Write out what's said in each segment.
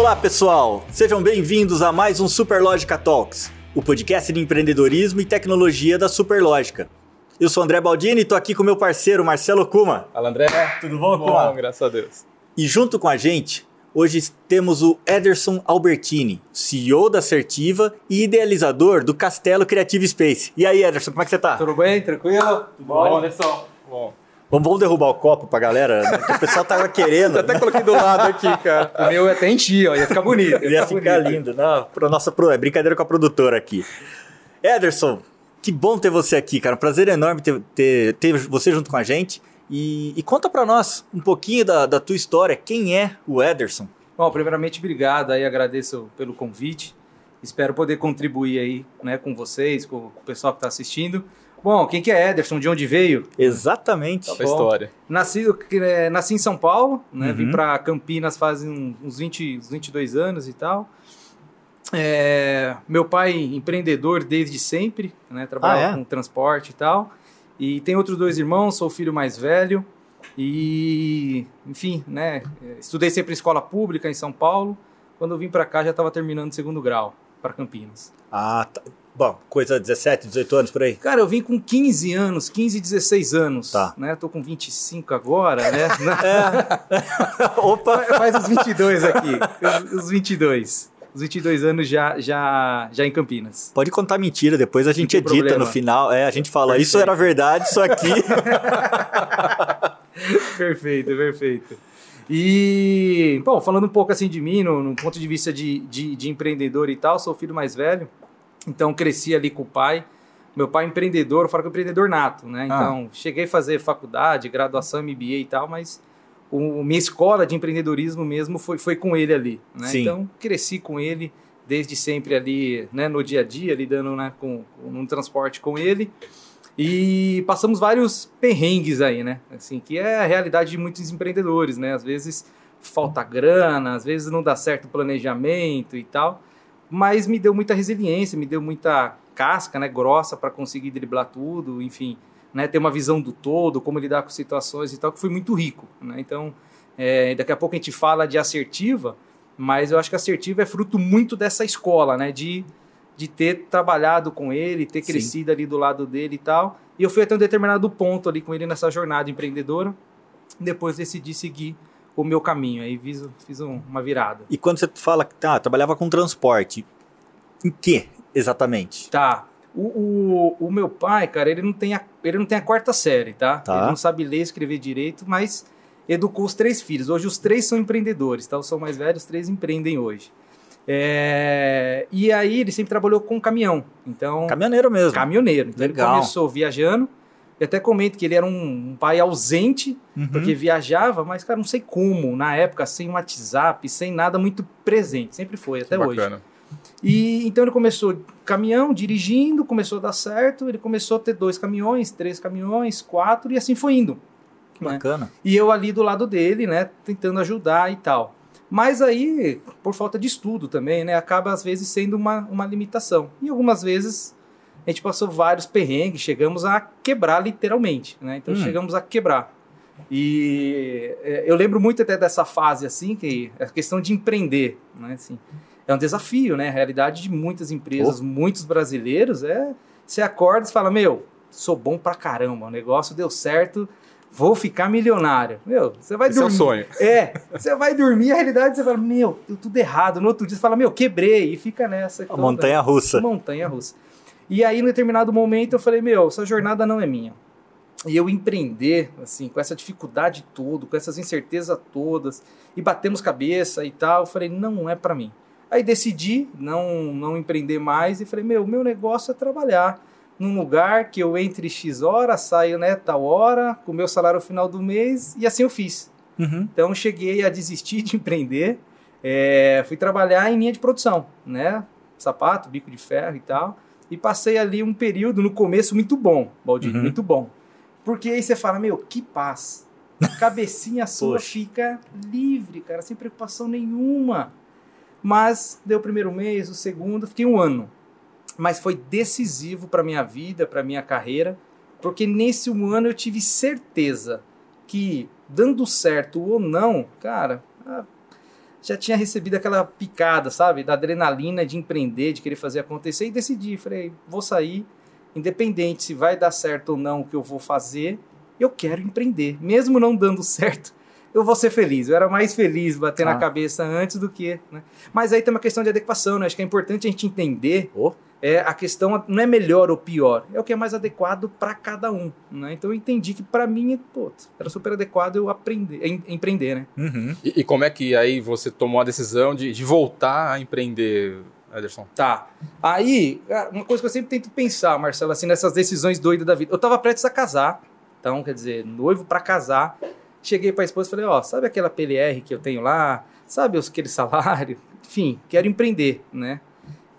Olá, pessoal! Sejam bem-vindos a mais um Superlógica Talks, o podcast de empreendedorismo e tecnologia da Superlógica. Eu sou André Baldini e estou aqui com meu parceiro Marcelo Kuma. Fala, André. Tudo bom, Bom, Kuma? graças a Deus. E junto com a gente, hoje temos o Ederson Albertini, CEO da Assertiva e idealizador do Castelo Creative Space. E aí, Ederson, como é que você tá? Tudo bem? Tranquilo? Tudo Bom, Anderson. Bom. Vamos, vamos derrubar o copo pra galera? né? O pessoal tava querendo. Eu até coloquei do lado aqui, cara. O meu é até enchi, ó. Ia ficar bonito. Ele ia ficar bonito. lindo. Não, nossa, é brincadeira com a produtora aqui. Ederson, que bom ter você aqui, cara. Um prazer enorme ter, ter, ter você junto com a gente. E, e conta pra nós um pouquinho da, da tua história. Quem é o Ederson? Bom, primeiramente, obrigado aí, agradeço pelo convite. Espero poder contribuir aí, né, com vocês, com o pessoal que está assistindo. Bom, quem que é Ederson? De onde veio? Exatamente. Essa história. Nasci, é, nasci em São Paulo, né? Uhum. Vim para Campinas fazem uns 20, uns 22 anos e tal. É, meu pai empreendedor desde sempre, né? Trabalhava Ah, é? com transporte e tal. E tem outros dois irmãos, sou o filho mais velho. E, enfim, né? Estudei sempre em escola pública em São Paulo. Quando eu vim para cá já estava terminando o segundo grau para Campinas. Ah, tá. Bom, coisa 17, 18 anos por aí. Cara, eu vim com 15 anos, 15, 16 anos, Tá. né? Tô com 25 agora, né? Opa! Faz os 22 aqui, os- os 22. Os 22 anos já, já, já em Campinas. Pode contar mentira, depois a gente edita problema. no final. É, a gente fala, isso Perfeito. era verdade, isso aqui. perfeito, perfeito. E, bom, falando um pouco assim de mim, no, no ponto de vista de, de, de empreendedor e tal, sou o filho mais velho, então cresci ali com o pai. Meu pai é empreendedor, eu falo que é empreendedor nato, né? Ah. Então, cheguei a fazer faculdade, graduação, MBA e tal, mas o, minha escola de empreendedorismo mesmo foi, foi com ele ali, né? Então, cresci com ele desde sempre ali, né, no dia a dia, lidando né, com, com um transporte com ele. E passamos vários perrengues aí, né? Assim, que é a realidade de muitos empreendedores, né? Às vezes falta grana, às vezes não dá certo o planejamento e tal. Mas me deu muita resiliência, me deu muita casca, né, grossa para conseguir driblar tudo, enfim, né, ter uma visão do todo, como lidar com situações e tal, que foi muito rico, né? Então, é, daqui a pouco a gente fala de assertiva, mas eu acho que assertiva é fruto muito dessa escola, né, de de ter trabalhado com ele, ter Sim. crescido ali do lado dele e tal. E eu fui até um determinado ponto ali com ele nessa jornada empreendedora. Depois decidi seguir o meu caminho. Aí fiz, fiz um- uma virada. E quando você fala que tá, trabalhava com transporte, em que exatamente? Tá. O, o, o meu pai, cara, ele não, tem a, ele não tem a quarta série, tá? Tá. Ele não sabe ler e escrever direito, mas educou os três filhos. Hoje os três são empreendedores, tá? Eu sou mais velho, os três empreendem hoje. É, E aí ele sempre trabalhou com caminhão. Então, Caminhoneiro mesmo. caminhoneiro. Então Legal. ele começou viajando. Eu até comento que ele era um, um pai ausente, Uhum. porque viajava, mas, cara, não sei como, na época, sem WhatsApp, sem nada muito presente. Sempre foi, até hoje. Bacana. E então ele começou caminhão, dirigindo, começou a dar certo. Ele começou a ter dois caminhões, três caminhões, quatro, e assim foi indo. né? Bacana. E eu ali do lado dele, né, tentando ajudar e tal. Mas aí, por falta de estudo também, né, acaba às vezes sendo uma, uma limitação. E algumas vezes a gente passou vários perrengues, chegamos a quebrar literalmente, né? Então Hum. chegamos a quebrar. E é, eu lembro muito até dessa fase assim, que é a questão de empreender, né, assim. É um desafio, né? A realidade de muitas empresas, muitos brasileiros é você acorda e fala: "Meu, sou bom pra caramba, o negócio deu certo, vou ficar milionário". Meu, você vai Esse é o dormir. sonho. É, você vai dormir, a realidade você fala, meu, deu tudo errado. No outro dia você fala, meu, quebrei, e fica nessa. Montanha russa. Montanha russa. E aí, em determinado momento, eu falei, meu, essa jornada não é minha. E eu empreender, assim, com essa dificuldade toda, com essas incertezas todas, e batemos cabeça e tal, eu falei, não é pra mim. Aí decidi não, não empreender mais e falei, meu, meu negócio é trabalhar num lugar que eu entre X horas, saio, né, tal hora, com o meu salário no final do mês, e assim eu fiz. Uhum. Então cheguei a desistir de empreender, é, fui trabalhar em linha de produção, né? Sapato, bico de ferro e tal. E passei ali um período no começo muito bom, Baldini, Uhum. muito bom. Porque aí você fala, meu, que paz. Cabecinha sua Poxa. fica livre, cara, sem preocupação nenhuma. Mas deu o primeiro mês, o segundo, fiquei um ano. Mas foi decisivo para minha vida, para minha carreira, porque nesse um ano eu tive certeza que dando certo ou não, cara, a, já tinha recebido aquela picada, sabe? Da adrenalina de empreender, de querer fazer acontecer e decidi. Falei, vou sair, independente se vai dar certo ou não o que eu vou fazer, eu quero empreender. Mesmo não dando certo, eu vou ser feliz. Eu era mais feliz bater Ah. na cabeça antes do que. Né? Mas aí tem uma questão de adequação, né? Acho que é importante a gente entender Oh. É, a questão não é melhor ou pior, é o que é mais adequado para cada um. Né? Então eu entendi que para mim pô, era super adequado eu aprender, em- empreender, né? Uhum. E, e como é que aí você tomou a decisão de, de voltar a empreender, Ederson? Tá. Aí, uma coisa que eu sempre tento pensar, Marcelo, assim, nessas decisões doidas da vida. Eu tava prestes a casar, então, quer dizer, noivo para casar. Cheguei pra esposa e falei, ó, sabe aquela PLR que eu tenho lá? Sabe aquele salário? Enfim, quero empreender, né?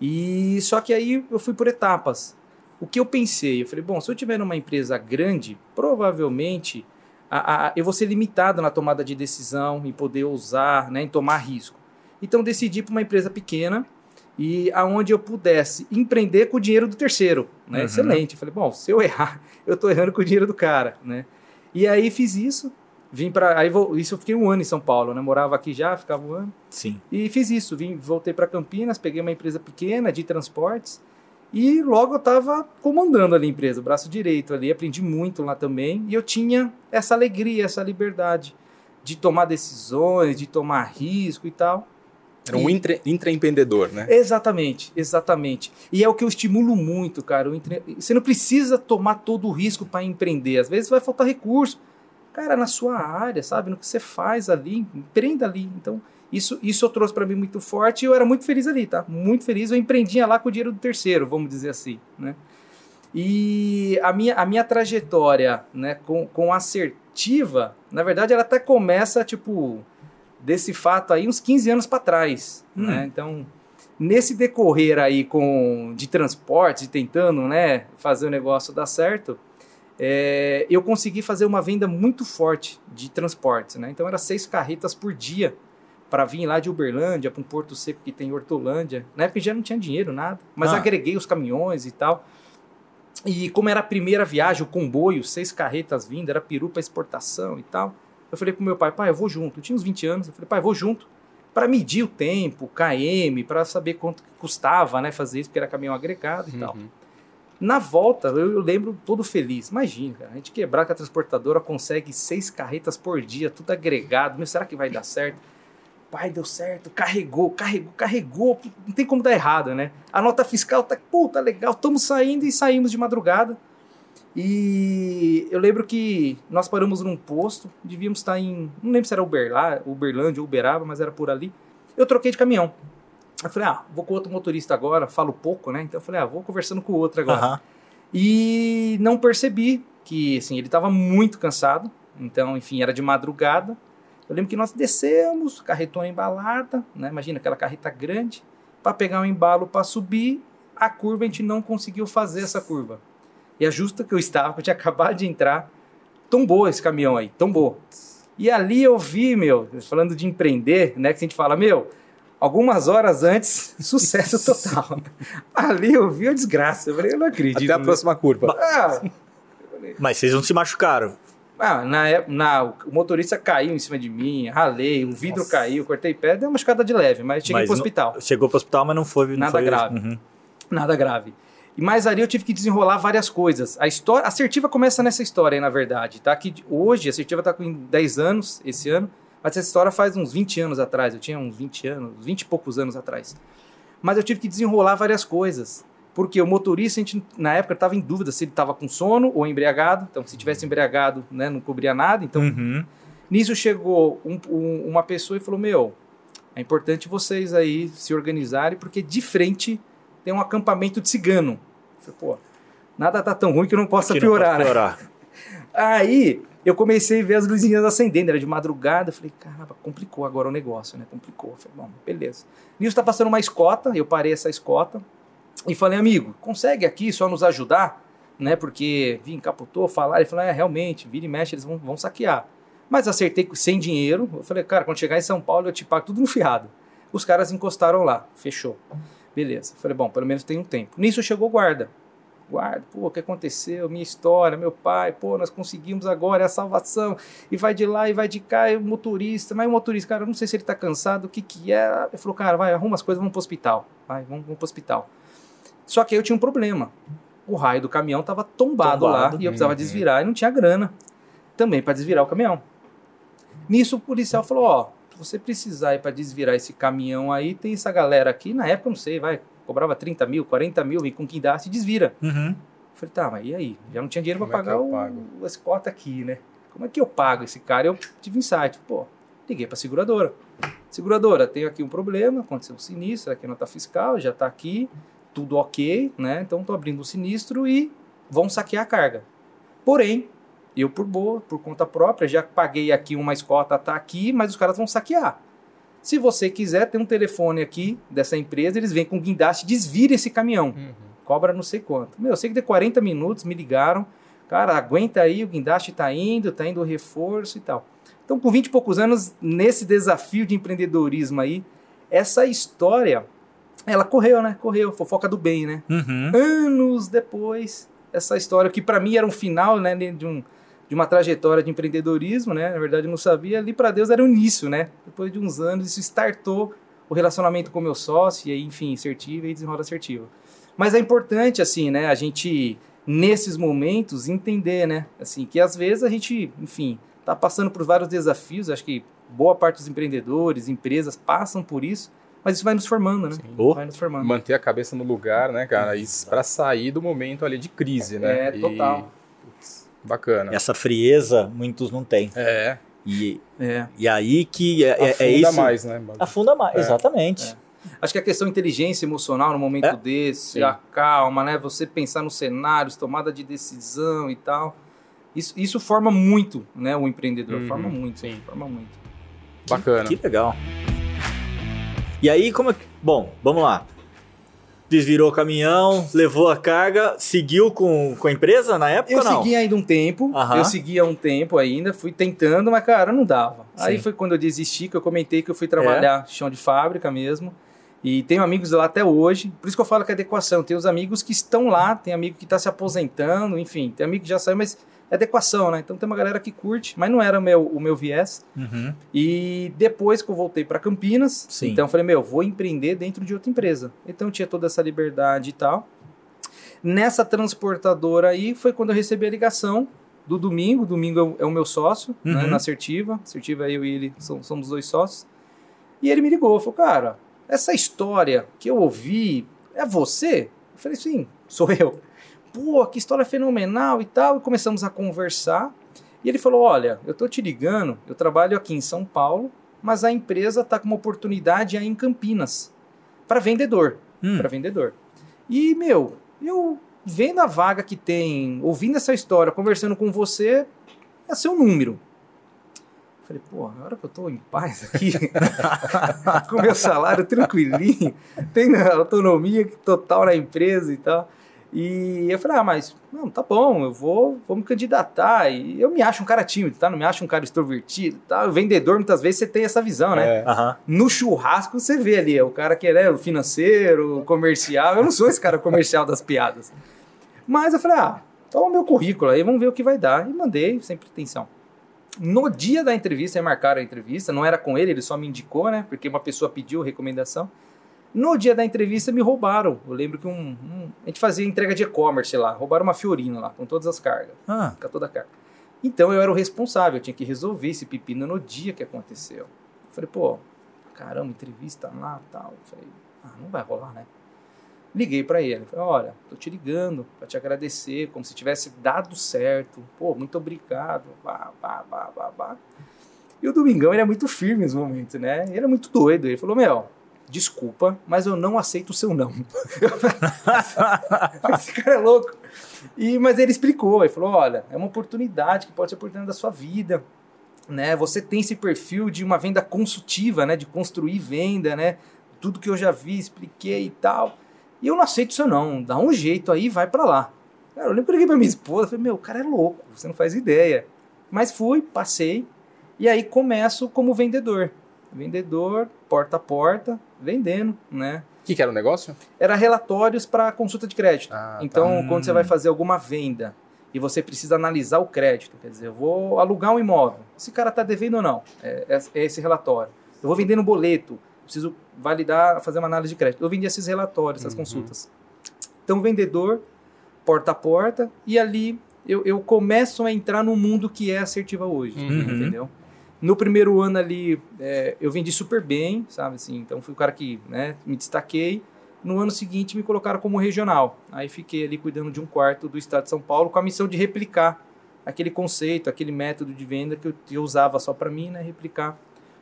E só que aí eu fui por etapas. O que eu pensei? Eu falei, bom, se eu tiver numa empresa grande, provavelmente a- a- eu vou ser limitado na tomada de decisão, em poder usar, né, em tomar risco. Então decidi para uma empresa pequena e aonde eu pudesse empreender com o dinheiro do terceiro, né? Uhum. Excelente. Eu falei, bom, se eu errar, eu tô errando com o dinheiro do cara, né? E aí fiz isso, vim para aí vou, isso eu fiquei um ano em São Paulo, né? Morava aqui já, ficava um ano. Sim. E fiz isso, vim, voltei para Campinas, peguei uma empresa pequena de transportes e logo eu estava comandando ali a empresa, o braço direito ali, aprendi muito lá também e eu tinha essa alegria, essa liberdade de tomar decisões, de tomar risco e tal. Era um intra, intraempreendedor, né? Exatamente, exatamente. E é o que eu estimulo muito, cara. Você não precisa tomar todo o risco para empreender. Às vezes vai faltar recurso. Cara, na sua área, sabe? No que você faz ali, empreenda ali. Então, isso, isso eu trouxe para mim muito forte e eu era muito feliz ali, tá? Muito feliz. Eu empreendia lá com o dinheiro do terceiro, vamos dizer assim, né? E a minha, a minha trajetória né, com, com assertiva, na verdade, ela até começa, tipo, desse fato aí uns 15 anos para trás, Hum. né? Então, nesse decorrer aí com de transportes e tentando, né, fazer o negócio dar certo, é, eu consegui fazer uma venda muito forte de transportes, né? Então, era seis carretas por dia para vir lá de Uberlândia para um Porto Seco que tem em Hortolândia. Na época já não tinha dinheiro, nada, mas Ah. agreguei os caminhões e tal. E como era a primeira viagem, o comboio, seis carretas vindo, era peru para exportação e tal. Eu falei pro meu pai, pai, eu vou junto. Eu tinha uns 20 anos, eu falei, pai, eu vou junto. Para medir o tempo, KM, para saber quanto custava, né, fazer isso, porque era caminhão agregado e tal. Na volta, eu, eu lembro todo feliz. Imagina, cara, a gente quebrar com a transportadora, consegue seis carretas por dia, tudo agregado. Meu, será que vai dar certo? Pai, deu certo, carregou, carregou, carregou. Não tem como dar errado, né? A nota fiscal tá, pô, tá legal. Estamos saindo e saímos de madrugada. E eu lembro que nós paramos num posto, devíamos estar em. Não lembro se era Uberlândia ou Uberaba, mas era por ali. Eu troquei de caminhão. Eu falei, ah, vou com outro motorista agora, falo pouco, né? Então eu falei, ah, vou conversando com o outro agora. Aham. E não percebi que, assim, ele estava muito cansado. Então, enfim, era de madrugada. Eu lembro que nós descemos, carretona embalada, né? Imagina aquela carreta grande, para pegar um embalo para subir. A curva a gente não conseguiu fazer essa curva. E a justa que eu estava, que eu tinha acabado de entrar, tombou esse caminhão aí, tombou. E ali eu vi, meu, falando de empreender, né? Que a gente fala, meu, algumas horas antes, sucesso total. ali eu vi a desgraça. Eu falei, eu não acredito. Até a próxima curva. Ah, Mas vocês não se machucaram. ah, na, na, o motorista caiu em cima de mim, ralei, o vidro Nossa. caiu, cortei pé, deu uma escada de leve, mas cheguei Mas pro não- hospital. Chegou pro hospital, mas não foi. Não Nada foi- grave. Uhum. Nada grave. E mais ali eu tive que desenrolar várias coisas. A história, a assertiva começa nessa história aí, na verdade, tá? Que hoje a assertiva tá com 10 anos esse ano, mas essa história faz uns 20 anos atrás. Eu tinha uns 20 anos, 20 e poucos anos atrás. Mas eu tive que desenrolar várias coisas. Porque o motorista, a gente, na época, estava em dúvida se ele estava com sono ou embriagado. Então, se tivesse embriagado, né, não cobria nada. Então, Uhum. Nisso chegou um- um- uma pessoa e falou: Meu, é importante vocês aí se organizarem, porque de frente tem um acampamento de cigano. Eu falei, pô, nada tá tão ruim que não possa Que não pode piorar, né? piorar. Aí eu comecei a ver as luzinhas acendendo, era de madrugada. Falei, caramba, complicou agora o negócio, né? Complicou. Falei, bom, beleza. Nisso tá passando uma escota, eu parei essa escota e falei, amigo, consegue aqui só nos ajudar? Né? Porque vim, capotou, falaram, ele falou, é, realmente, vira e mexe, eles vão, vão saquear. Mas acertei sem dinheiro. Eu falei, cara, quando chegar em São Paulo eu te pago tudo no fiado. Os caras encostaram lá, fechou. Beleza. Falei, bom, pelo menos tem um tempo. Nisso chegou o guarda. Guardo, pô, o que aconteceu, minha história, meu pai, pô, nós conseguimos agora, é a salvação, e vai de lá e vai de cá, e o motorista, mas o motorista, cara, eu não sei se ele tá cansado, o que que é? Ele falou, cara, vai, arruma as coisas, vamos pro hospital, vai, vamos, vamos pro hospital. Só que aí eu tinha um problema, o raio do caminhão tava tombado, lá, Tombado. e eu precisava Uhum. desvirar, e não tinha grana também para desvirar o caminhão. Nisso o policial falou, ó, se você precisar ir para desvirar esse caminhão aí, tem essa galera aqui, na época, eu não sei, vai, cobrava 30 mil, 40 mil, e com quem dá, se desvira. Uhum. Eu falei, tá, mas e aí? Já não tinha dinheiro para é pagar eu o, o escota aqui, né? Como é que eu pago esse cara? Eu tive insight, pô, liguei para seguradora. Seguradora, tenho aqui um problema, aconteceu um sinistro, aqui a nota fiscal, já tá aqui, tudo ok, né? Então tô abrindo o sinistro e vão saquear a carga. Porém, eu por boa, por conta própria, já paguei aqui uma escota, tá aqui, mas os caras vão saquear. Se você quiser, tem um telefone aqui dessa empresa, eles vêm com guindaste, desvira esse caminhão Uhum. cobra não sei quanto. Meu, eu sei que de 40 minutos me ligaram, cara, aguenta aí, o guindaste tá indo, tá indo o reforço e tal. Então, com 20 e poucos anos, nesse desafio de empreendedorismo aí, essa história, ela correu, né? Correu, fofoca do bem, né? Uhum. Anos depois, essa história que para mim era um final, né, de um de uma trajetória de empreendedorismo, né? Na verdade, eu não sabia, ali para Deus era o início, né? Depois de uns anos, isso startou o relacionamento com meu sócio, e aí, enfim, assertiva e desenrola assertiva. Mas é importante, assim, né, a gente, nesses momentos, entender, né, assim, que às vezes a gente, enfim, tá passando por vários desafios, acho que boa parte dos empreendedores, empresas passam por isso, mas isso vai nos formando, né? Sim. Oh. Vai nos formando. Manter a cabeça no lugar, né, cara? E pra sair do momento ali de crise, né? É, E- total. Putz, bacana. Essa frieza, muitos não têm. É, E, É. e aí que é, é- afunda é isso. mais, né? Afunda mais, É. exatamente. Acho que a questão inteligência emocional no momento É. desse, Sim. a calma, né? Você pensar nos cenários, tomada de decisão e tal. Isso, isso forma muito, né? O empreendedor. Uhum, forma muito. sim. Forma muito. Bacana. Que legal. E aí, como é que. Bom, vamos lá. Desvirou o caminhão, levou a carga, seguiu com, com a empresa na época Eu não? segui ainda um tempo, Aham. eu seguia um tempo ainda, fui tentando, mas cara, não dava. Aí Sim. foi quando eu desisti, que eu comentei que eu fui trabalhar chão de fábrica mesmo. E tenho amigos lá até hoje, por isso que eu falo que é adequação. Tem os amigos que estão lá, tem amigo que está se aposentando, enfim, tem amigo que já saiu, mas é adequação, né? Então tem uma galera que curte, mas não era o meu, o meu viés. Uhum. E depois que eu voltei para Campinas, Sim. então eu falei, meu, vou empreender dentro de outra empresa. Então eu tinha toda essa liberdade e tal. Nessa transportadora aí foi quando eu recebi a ligação do domingo. Domingo é o- é meu sócio, né, Uhum. na Assertiva. Assertiva eu e ele somos dois sócios. E ele me ligou, falou, cara, essa história que eu ouvi é você? Eu falei, sim, sou eu. Pô, que história fenomenal e tal. E começamos a conversar. E ele falou: Olha, eu tô te ligando, eu trabalho aqui em São Paulo, mas a empresa tá com uma oportunidade aí em Campinas para vendedor, Hum. para vendedor. E meu, eu vendo a vaga que tem, ouvindo essa história, conversando com você, é seu número. Falei, pô, agora que eu tô em paz aqui, com meu salário tranquilinho, tendo autonomia total na empresa e tal. E eu falei, ah, mas não, tá bom, eu vou, vou me candidatar. E eu me acho um cara tímido, tá? Não me acho um cara extrovertido, tá? O vendedor, muitas vezes, você tem essa visão, né? É. Aham. No churrasco, você vê ali, é o cara que é né, o financeiro, o comercial. Eu não sou esse cara comercial das piadas. Mas eu falei, ah, toma o meu currículo aí, vamos ver o que vai dar. E mandei, sem pretensão. No dia da entrevista, aí marcaram a entrevista, não era com ele, ele só me indicou, né? Porque uma pessoa pediu recomendação. No dia da entrevista me roubaram. Eu lembro que um, um- a gente fazia entrega de e-commerce lá, roubaram uma Fiorino lá, com todas as cargas, Ah, com toda a carga. Então eu era o responsável, eu tinha que resolver esse pepino no dia que aconteceu. Eu falei, pô, caramba, entrevista lá tal. Eu falei, ah, não vai rolar, né? Liguei pra ele, falei, olha, tô te ligando pra te agradecer, como se tivesse dado certo. Pô, muito obrigado. Bah, bah, bah, bah, bah. E o Domingão, ele é muito firme nos momentos, né? Ele é muito doido. Ele falou, meu, desculpa, mas eu não aceito o seu não. Esse cara é louco. E, mas ele explicou, ele falou, olha, é uma oportunidade que pode ser oportunidade da sua vida, né? Você tem esse perfil de uma venda consultiva, né? De construir venda, né? Tudo que eu já vi, expliquei e tal. E eu não aceito isso não, dá um jeito aí, vai pra lá. Cara, eu lembro que eu liguei pra minha esposa, falei, meu, o cara é louco, você não faz ideia. Mas fui, passei, e aí começo como vendedor. vendedor, porta a porta, vendendo, né? O que, que era o negócio? Era relatórios para consulta de crédito. Ah, tá. então, Hum. quando você vai fazer alguma venda e você precisa analisar o crédito, quer dizer, eu vou alugar um imóvel, esse cara está devendo ou não? É, é- é esse relatório. Eu vou vender no boleto, preciso validar, fazer uma análise de crédito. Eu vendi esses relatórios, essas Uhum. consultas. Então, vendedor, porta a porta, e ali eu, eu começo a entrar no mundo que é assertiva hoje, Uhum. entendeu? No primeiro ano ali, é, eu vendi super bem, sabe assim, então fui o cara que né, me destaquei. No ano seguinte me colocaram como regional. Aí fiquei ali cuidando de um quarto do estado de São Paulo com a missão de replicar aquele conceito, aquele método de venda que eu, que eu usava só para mim, né, replicar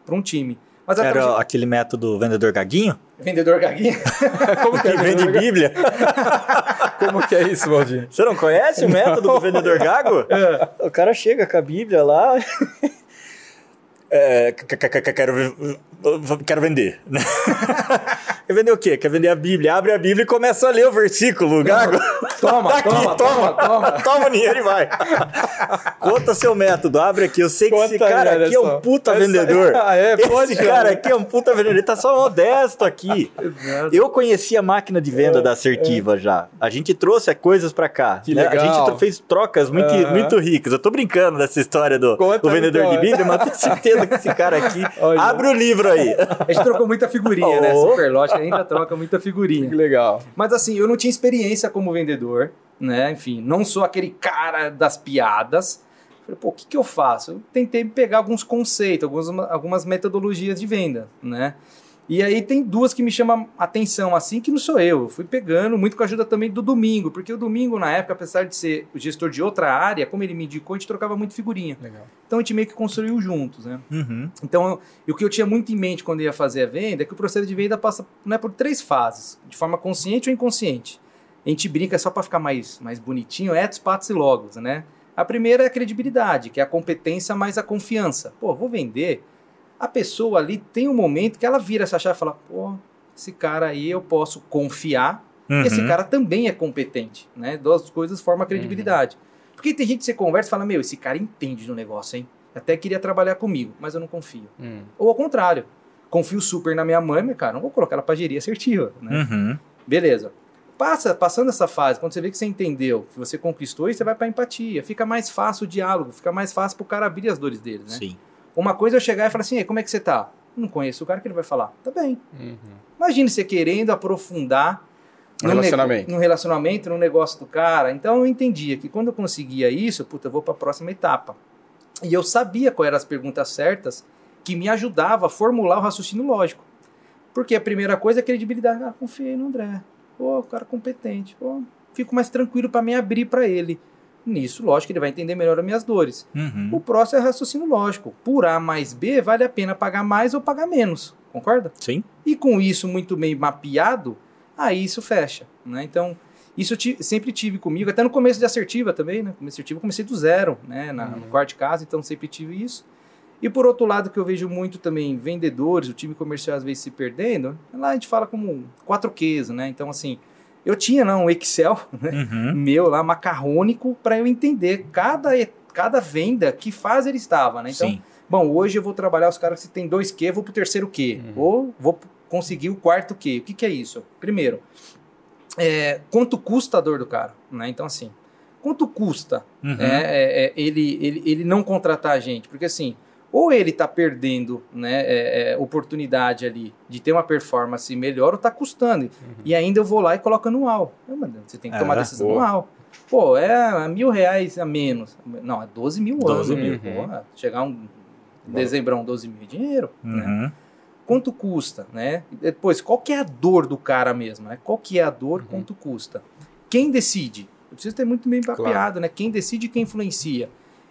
para um time. Mas Era aquele método vendedor gaguinho? vendedor gaguinha. Como que é, vende Bíblia? Como que é isso, Valdir? Você não conhece o método do vendedor gago? É. O cara chega com a Bíblia lá. É, que- que- que- que- quero, quero vender. Quer vender o quê? Quer vender a Bíblia. Abre a Bíblia e começa a ler o versículo, gago. Toma, Tá aqui, toma, toma, toma. Toma o dinheiro e vai. Conta seu método, abre aqui. Eu sei que esse Conta cara aqui é um puta Essa- vendedor. Ah, é? Pode, Esse cara aqui é um puta vendedor. Ele tá só modesto aqui. Eu conheci a máquina de venda da Assertiva já. A gente trouxe coisas pra cá. Que né? A legal. gente tro- fez trocas muito, Aham. muito ricas. Eu tô brincando dessa história do, do vendedor então, de é. Bíblia, mas tenho certeza que esse cara aqui. Olha. Abre o livro aí. A gente trocou muita figurinha, né? Oh. Superlógica ainda troca muita figurinha. Que legal. Mas assim, eu não tinha experiência como vendedor, né? Enfim, não sou aquele cara das piadas. Falei, pô, o que, que eu faço? Eu tentei pegar alguns conceitos, algumas, algumas metodologias de venda, né? E aí tem duas que me chamam atenção, assim, que não sou eu. Eu fui pegando, muito com a ajuda também do Domingo, porque o Domingo, na época, apesar de ser o gestor de outra área, como ele me indicou, a gente trocava muito figurinha. Legal. Então a gente meio que construiu juntos, né? Uhum. Então, e o que eu tinha muito em mente quando ia fazer a venda é que o processo de venda passa né, por três fases, de forma consciente ou inconsciente. A gente brinca só para ficar mais, mais bonitinho, etos, patos e logos, né? A primeira é a credibilidade, que é a competência mais a confiança. Pô, vou vender. A pessoa ali tem um momento que ela vira essa chave e fala, pô, esse cara aí eu posso confiar, Uhum. esse cara também é competente, né? Duas coisas formam a credibilidade. Porque tem gente que você conversa e fala, meu, esse cara entende do negócio, hein? Até queria trabalhar comigo, mas eu não confio. Hum. Ou ao contrário, confio super na minha mãe, mas cara, não vou colocar ela pra gerir assertiva, né? Uhum. Beleza. Passa, passando essa fase, quando você vê que você entendeu, que você conquistou, aí você vai pra empatia. Fica mais fácil o diálogo, fica mais fácil pro cara abrir as dores dele, né? Sim. Uma coisa é eu chegar e falar assim, "E como é que você tá? Não conheço o cara que ele vai falar. Tá bem. Uhum. Imagine você querendo aprofundar No relacionamento. no relacionamento, no negócio do cara. Então eu entendia que quando eu conseguia isso, puta, eu vou para a próxima etapa. E eu sabia quais eram as perguntas certas que me ajudava a formular o raciocínio lógico. Porque a primeira coisa é a credibilidade. Ah, confiei no André. Pô, o cara competente. Pô, fico mais tranquilo para me abrir para ele. Nisso, lógico ele vai entender melhor as minhas dores. Uhum. O próximo é raciocínio lógico. Por A mais B, vale a pena pagar mais ou pagar menos. Concorda? Sim. E com isso muito bem mapeado, aí isso fecha. Né? Então, isso eu sempre tive comigo, até no começo de assertiva também, né? Começo assertiva eu comecei do zero, né? Na, No Uhum. quarto de casa, então sempre tive isso. E por outro lado, que eu vejo muito também vendedores, o time comercial às vezes se perdendo, lá a gente fala como quatro Qs, né? Então, assim, eu tinha não, um Excel né? Uhum. meu lá, macarrônico, para eu entender cada, cada venda, que fase ele estava, né? Então, Sim. Bom, hoje eu vou trabalhar os caras que tem dois Q, vou pro terceiro Q. Uhum. Ou vou conseguir o quarto Q. O que, que é isso? Primeiro, é, quanto custa a dor do cara? Né? Então, assim, quanto custa Uhum. é, é, é, ele, ele, ele não contratar a gente? Porque, assim, ou ele tá perdendo né, é, é, oportunidade ali de ter uma performance melhor, ou tá custando. E ainda eu vou lá e coloco anual. Eu, mano, Você tem que tomar Ah, decisão boa. anual. Pô, é mil reais a menos. Não, é 12 mil 12 anos. mil. Porra, chegar um dezembrão, 12 mil é dinheiro. Né? Uhum. Quanto custa, né? Depois, qual que é a dor do cara mesmo, né? Qual que é a dor, Uhum. quanto custa? Quem decide? Eu preciso ter muito bem papeado, né? Quem decide e quem influencia.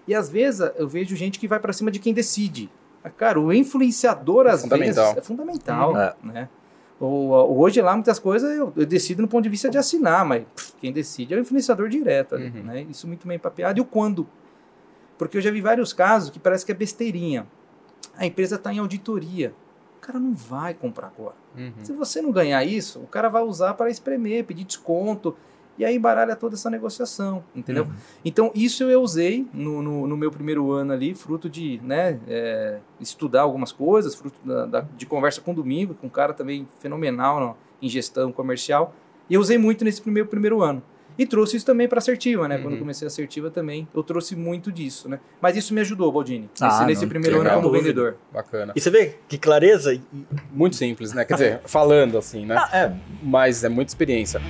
E às vezes eu vejo gente que vai pra cima de quem decide. Cara, o influenciador É às vezes é fundamental, Uhum. né? O- Hoje lá muitas coisas eu, eu decido no ponto de vista de assinar, mas pff, quem decide é o influenciador direto, ali, Uhum. né? Isso muito bem papeado. E o quando? Porque eu já vi vários casos que parece que é besteirinha. A empresa está em auditoria. O cara não vai comprar agora. Uhum. Se você não ganhar isso, o cara vai usar para espremer, pedir desconto. E aí embaralha toda essa negociação, entendeu? Uhum. Então, isso eu usei no, no, no meu primeiro ano ali, fruto de né, é, estudar algumas coisas, fruto da, da- de conversa com o Domingo, com um cara também fenomenal no- em gestão comercial. E eu usei muito nesse primeiro, primeiro ano. E trouxe isso também para assertiva, né? Quando eu Uhum. comecei a assertiva também, eu trouxe muito disso, né? Mas isso me ajudou, Baldini, nesse, Ah, nesse não, primeiro ano como vendedor. Bacana. E você vê que clareza. Muito simples, né? Quer dizer, falando assim, né? Ah, é. Mas é muita experiência.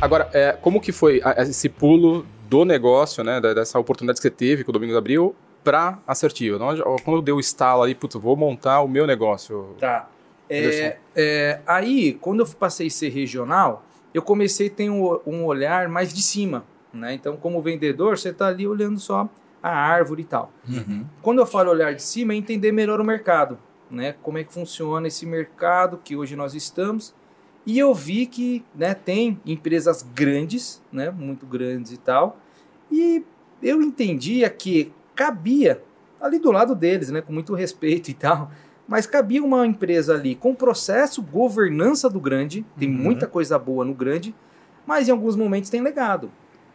Agora, é, como que foi esse pulo do negócio, né? Dessa oportunidade que você teve com o Domingos Abril para assertiva? Onde- Quando deu o estalo ali, putz, vou montar o meu negócio. Tá. É, é, aí, quando eu passei a ser regional, eu comecei a ter um, um olhar mais de cima. Né? Então, como vendedor, você está ali olhando só a árvore e tal. Uhum. Quando eu falo olhar de cima, é entender melhor o mercado. Né? Como é que funciona esse mercado que hoje nós estamos. E eu vi que né, tem empresas grandes, né, muito grandes e tal. E eu entendia que cabia ali do lado deles, né, com muito respeito e tal. Mas cabia uma empresa ali com processo, governança do grande, tem Uhum. muita coisa boa no grande, mas em alguns momentos tem legado.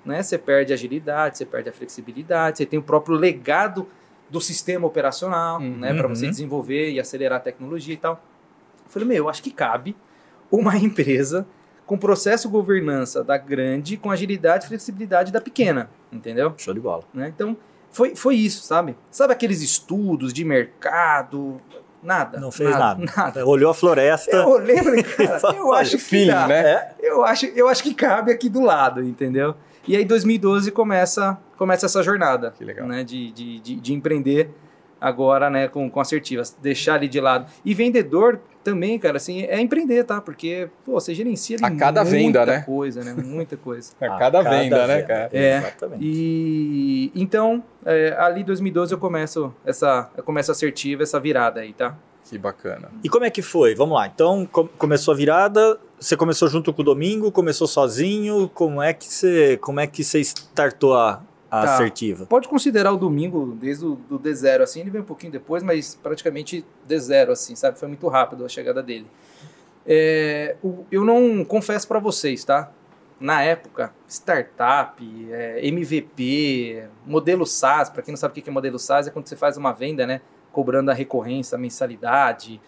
Né? Você perde a agilidade, você perde a flexibilidade, você tem o próprio legado do sistema operacional, Uhum. né, para você desenvolver e acelerar a tecnologia e tal. Eu falei, meu, eu acho que cabe uma empresa com processo governança da grande, com agilidade e flexibilidade da pequena, entendeu? Show de bola. né? Então, foi, foi isso, sabe? Sabe aqueles estudos de mercado? Nada. Não fez nada. Nada. Olhou a floresta. Eu olhei falei, cara, eu acho que Feeling, dá. né? É. Eu acho, eu acho que cabe aqui do lado, entendeu? E aí, 2012 começa, começa essa jornada, Que legal. né? De, de, de, de empreender agora, né? Com, com assertivas, deixar ali de lado. E vendedor também, cara, assim, é empreender, tá? Porque, pô, você gerencia A cada muita venda, né? coisa, né? Muita coisa. A Ah, cada venda, né, cara? É. Exatamente. E então, é, ali em 2012 eu começo essa, eu começo assertiva, essa virada aí, tá? Que bacana. E como é que foi? Vamos lá. Então, com- começou a virada, você começou junto com o Domingo, começou sozinho, como é que você, como é que você startou a, a Tá. assertiva? Pode considerar o domingo desde o do D0, assim, ele veio um pouquinho depois, mas praticamente D0, assim, sabe? Foi muito rápido a chegada dele. É, o- eu não confesso pra vocês, tá? Na época, startup, é, MVP, modelo SaaS, pra quem não sabe o que é modelo SaaS, é quando você faz uma venda, né? Cobrando a recorrência, a mensalidade.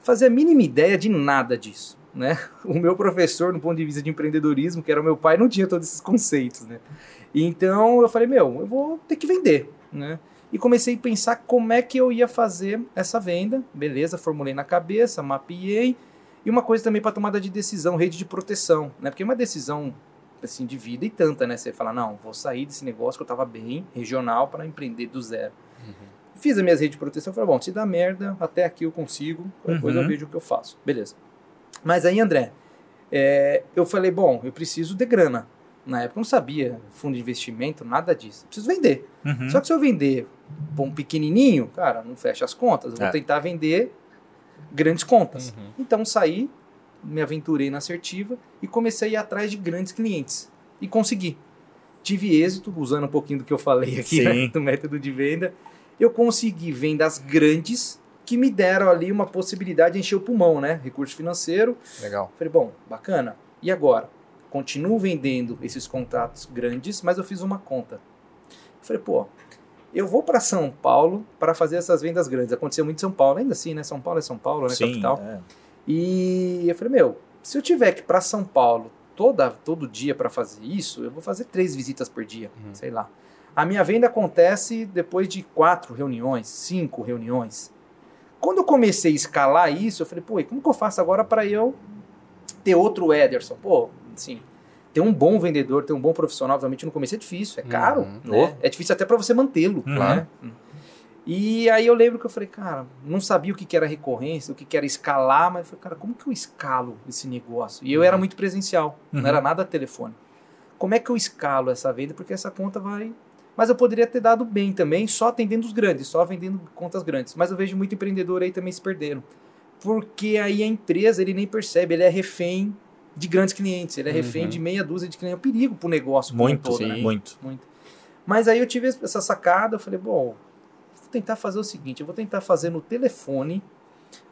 Fazia a mínima ideia de nada disso, né? O meu professor, no ponto de vista de empreendedorismo, que era meu pai, não tinha todos esses conceitos, né? Então eu falei, meu, eu vou ter que vender, né? E comecei a pensar como é que eu ia fazer essa venda. Beleza, formulei na cabeça, mapeei. E uma coisa também para tomada de decisão, rede de proteção, né? Porque é uma decisão assim de vida e tanta, né? Você fala, não, vou sair desse negócio que eu tava bem, regional, para empreender do zero. Fiz as minhas redes de proteção, falei, bom, se dá merda, até aqui eu consigo, qualquer coisa eu Uhum. vejo o que eu faço. Beleza. Mas aí, André, é, eu falei, bom, eu preciso de grana. Na época eu não sabia fundo de investimento, nada disso. Eu preciso vender. Uhum. Só que se eu vender pra um pequenininho, cara, não fecha as contas. Eu vou É. tentar vender grandes contas. Uhum. Então saí, me aventurei na assertiva e comecei a ir atrás de grandes clientes. E consegui. Tive êxito, usando um pouquinho do que eu falei aqui, né, do método de venda. Eu consegui vendas grandes que me deram ali uma possibilidade de encher o pulmão, né? Recurso financeiro. Legal. Falei, bom, bacana. E agora? Continuo vendendo esses contratos grandes, mas eu fiz uma conta. Falei, pô, eu vou para São Paulo para fazer essas vendas grandes. Aconteceu muito em São Paulo, ainda assim, né? São Paulo é São Paulo, né? Sim, Capital. é. E eu falei, meu, se eu tiver que ir para São Paulo toda, todo dia para fazer isso, eu vou fazer três visitas por dia, Uhum. sei lá. A minha venda acontece depois de quatro reuniões, cinco reuniões. Quando eu comecei a escalar isso, eu falei, pô, e como que eu faço agora para eu ter outro Ederson? Pô, assim, ter um bom vendedor, ter um bom profissional, obviamente no começo é difícil, é caro, Uhum. né? É difícil até para você mantê-lo, Uhum. né? E aí eu lembro que eu falei, cara, não sabia o que que era recorrência, o que que era escalar, mas eu falei, cara, como que eu escalo esse negócio? E eu era muito presencial, Uhum. não era nada telefone. Como é que eu escalo essa venda? Porque essa conta vai. Mas eu poderia ter dado bem também, só atendendo os grandes, só vendendo contas grandes. Mas eu vejo muito empreendedor aí também se perderam. Porque aí a empresa, ele nem percebe, ele é refém de grandes clientes, ele é refém Uhum. de meia dúzia de clientes. É um perigo pro negócio Muito, todo, sim, né? muito. Muito. Mas aí eu tive essa sacada, eu falei, bom, vou tentar fazer o seguinte, eu vou tentar fazer no telefone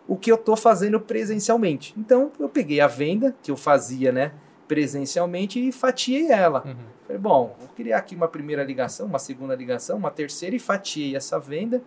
o que eu tô fazendo presencialmente. Então, eu peguei a venda que eu fazia, né, presencialmente e fatiei ela. Uhum. Falei, bom, vou criar aqui uma primeira ligação, uma segunda ligação, uma terceira e fatiei essa venda.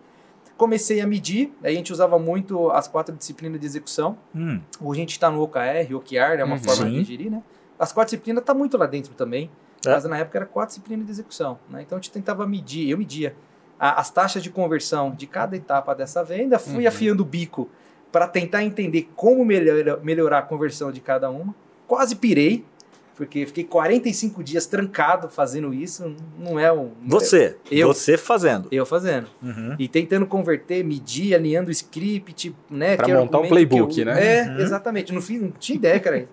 Comecei a medir, aí a gente usava muito as quatro disciplinas de execução. Hum, Hoje a gente está no OKR, OKR é uma Uhum. forma Sim. de gerir, né? As quatro disciplinas tá muito lá dentro também, É. mas na época era quatro disciplinas de execução, né? Então a gente tentava medir, eu media a- as taxas de conversão de cada etapa dessa venda, fui Uhum. afiando o bico para tentar entender como melhora- melhorar a conversão de cada uma. Quase pirei, porque fiquei 45 dias trancado fazendo isso, não é um... você, Eu. você fazendo. Eu fazendo. Uhum. E tentando converter, medir, alinhando o script, né? Pra que montar um playbook, eu- né? É, Uhum. exatamente. No fim, não tinha ideia, cara.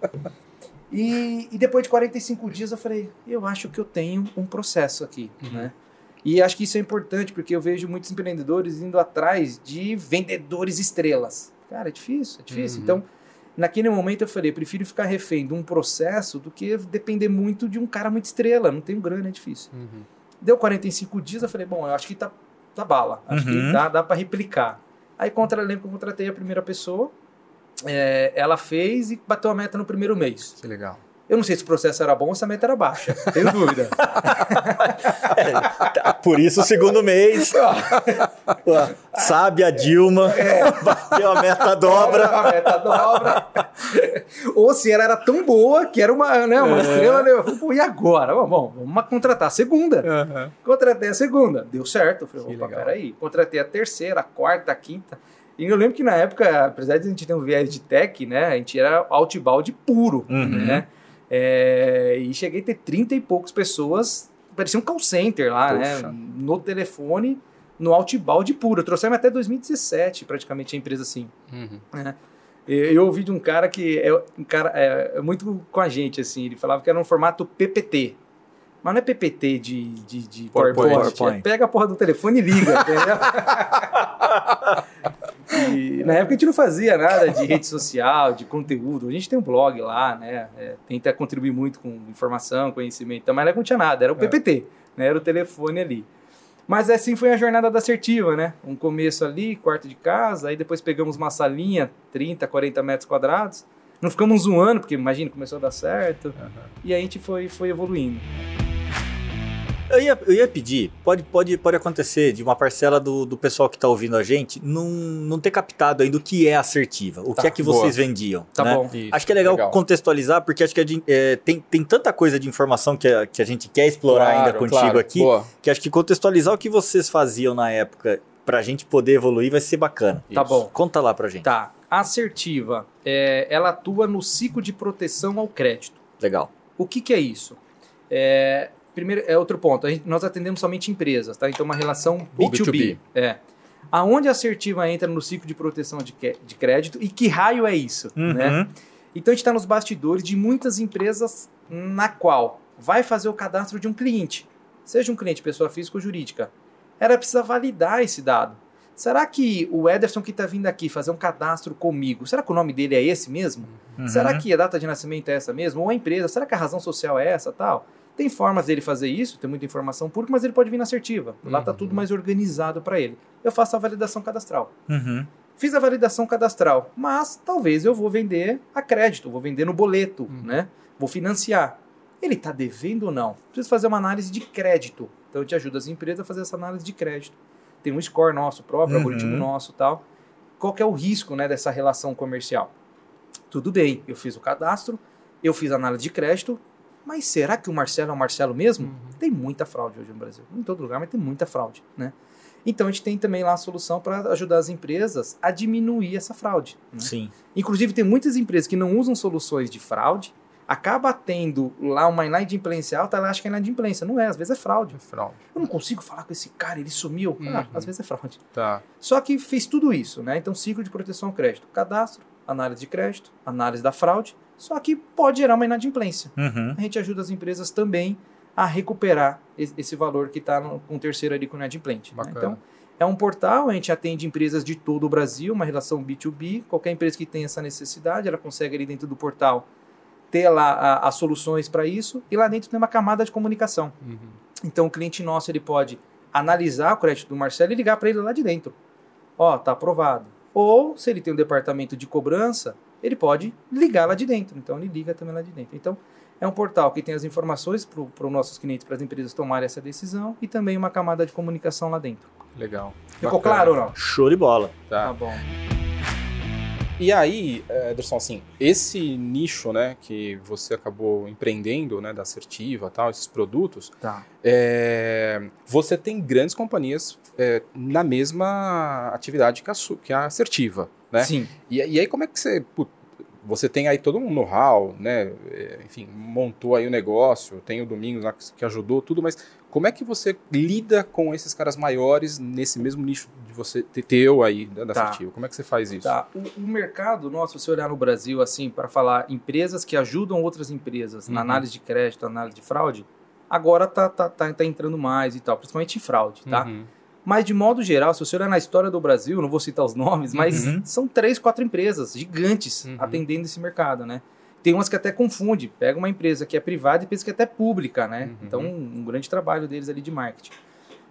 E, e depois de 45 dias eu falei, eu acho que eu tenho um processo aqui, Uhum. né? E acho que isso é importante, porque eu vejo muitos empreendedores indo atrás de vendedores estrelas. Cara, é difícil, é difícil. Uhum. Então, naquele momento eu falei, eu prefiro ficar refém de um processo do que depender muito de um cara muito estrela. Não tenho grana, é difícil. Uhum. Deu 45 dias, eu falei, bom, eu acho que tá, tá bala. Acho Uhum. que dá, dá para replicar. Aí contra lembro que eu contratei a primeira pessoa, é, ela fez e bateu a meta no primeiro mês. Que legal. Eu não sei se o processo era bom ou se a meta era baixa. Tenho dúvida. Tá, Por isso, o segundo mês, sabe a Dilma, bateu a meta dobra. a meta dobra. ou se ela era tão boa que era uma, né, É. uma estrela. Né? Eu falei, Pô, e agora? Bom, Bom, vamos contratar a segunda. Contratei a segunda, deu certo. Eu falei, Que opa, legal. peraí. Contratei a terceira, a quarta, a quinta. E eu lembro que na época, apesar de a gente ter um viés de tech, né? A gente era outbound puro, Uhum. né? É, e cheguei a ter 30 e poucas pessoas, parecia um call center lá, Poxa. né? No telefone, no outbound puro. Trouxemos até 2017, praticamente, a empresa assim. Uhum. Eu eu ouvi de um cara que é um cara é, é muito com a gente, assim, ele falava que era um formato PPT. Mas não é PPT de, de, de PowerPoint. PowerPoint. PowerPoint. É pega a porra do telefone e liga, entendeu? E na época a gente não fazia nada de rede social, de conteúdo. A gente tem um blog lá, né? É, tenta contribuir muito com informação, conhecimento, então, mas não tinha nada, era o PPT, né? Era o telefone ali. Mas assim foi a jornada da assertiva, né? Um começo ali, quarto de casa, aí depois pegamos uma salinha, 30, 40 metros quadrados. Não ficamos um ano, porque imagina, começou a dar certo. E aí a gente foi, foi evoluindo. Eu ia, eu ia pedir, pode, pode, pode acontecer de uma parcela do, do pessoal que está ouvindo a gente não, não ter captado ainda o que é assertiva, o Tá, que é que boa. vocês vendiam. Tá né? bom. Isso, Acho que é legal, contextualizar, porque acho que a é, tem, tem tanta coisa de informação que a, que a gente quer explorar ainda Claro, contigo claro. aqui, Boa. que acho que contextualizar o que vocês faziam na época pra gente poder evoluir vai ser bacana. Tá Isso. bom. Conta lá pra gente. Tá. Assertiva, é, ela atua no ciclo de proteção ao crédito. Legal. O que, que é isso? É, primeiro, é outro ponto. Gente- nós atendemos somente empresas, tá? Então, uma relação B2B. B2B. É. Aonde a assertiva entra no ciclo de proteção de, de crédito e que raio é isso? Né? Uhum. Então, a gente está nos bastidores de muitas empresas na qual vai fazer o cadastro de um cliente, seja um cliente pessoa física ou jurídica. Ela precisa validar esse dado. Será que o Ederson que está vindo aqui fazer um cadastro comigo, será que o nome dele é esse mesmo? Uhum. Será que a data de nascimento é essa mesmo? Ou a empresa? Será que a razão social é essa tal? Tem formas dele fazer isso, tem muita informação pública, mas ele pode vir na assertiva. Lá está Uhum. tudo mais organizado para ele. Eu faço a validação cadastral. Uhum. Fiz a validação cadastral, mas talvez eu vou vender a crédito, vou vender no boleto, Uhum. né? Vou financiar. Ele está devendo ou não? Preciso fazer uma análise de crédito. Então eu te ajudo as empresas a fazer essa análise de crédito. Tem um score nosso próprio, Uhum. algoritmo nosso tal. Qual que é o risco né, dessa relação comercial? Tudo bem, eu fiz o cadastro, eu fiz a análise de crédito, mas será que o Marcelo é o Marcelo mesmo? Uhum. Tem muita fraude hoje no Brasil. Em todo lugar, mas tem muita fraude, né? Então a gente tem também lá a solução para ajudar as empresas a diminuir essa fraude. né? Sim. Inclusive, tem muitas empresas que não usam soluções de fraude, acaba tendo lá uma inadimplência alta, ela acha que é inadimplência. Não é, às vezes é fraude. Fraude. Eu não consigo falar com esse cara, ele sumiu. Ah, Uhum. às vezes é fraude. Tá. Só que fez tudo isso, né? Então, ciclo de proteção ao crédito, cadastro, análise de crédito, análise da fraude, só que pode gerar uma inadimplência. Uhum. A gente ajuda as empresas também a recuperar es- esse valor que está com o terceiro ali com o inadimplente. né? Então, é um portal, a gente atende empresas de todo o Brasil, uma relação B2B. Qualquer empresa que tenha essa necessidade, ela consegue ali dentro do portal ter lá as soluções para isso. E lá dentro tem uma camada de comunicação. Uhum. Então o cliente nosso ele pode analisar o crédito do Marcelo e ligar para ele lá de dentro. Ó, tá aprovado. Ou se ele tem um departamento de cobrança, ele pode ligar lá de dentro. Então ele liga também lá de dentro. Então É um portal que tem as informações para os nossos clientes, para as empresas tomarem essa decisão e também uma camada de comunicação lá dentro. Legal. Ficou Bacana. claro ou não? Show de bola. Tá. bom. E aí, Ederson, assim, esse nicho, né, que você acabou empreendendo, né, da assertiva, tal, esses produtos, Tá. é, você tem grandes companhias é, na mesma atividade que a, que a assertiva, né? Sim. E, e aí como é que você, você tem aí todo um know-how, né? é, enfim, montou aí o negócio, tem o Domingos lá que, ajudou tudo, mas como é que você lida com esses caras maiores nesse mesmo nicho de você ter teu aí da, Tá. Como é que você faz isso? Tá. O, o mercado nosso, se você olhar no Brasil, assim, para falar empresas que ajudam outras empresas na Uhum. análise de crédito, análise de fraude, agora tá, tá, tá, tá entrando mais e tal, principalmente em fraude, tá? Uhum. Mas, de modo geral, se você olhar na história do Brasil, não vou citar os nomes, mas Uhum. são três, quatro empresas gigantes Uhum. atendendo esse mercado, né? Tem umas que até confunde. Pega uma empresa que é privada e pensa que é até pública, né? Uhum. Então, um grande trabalho deles ali de marketing.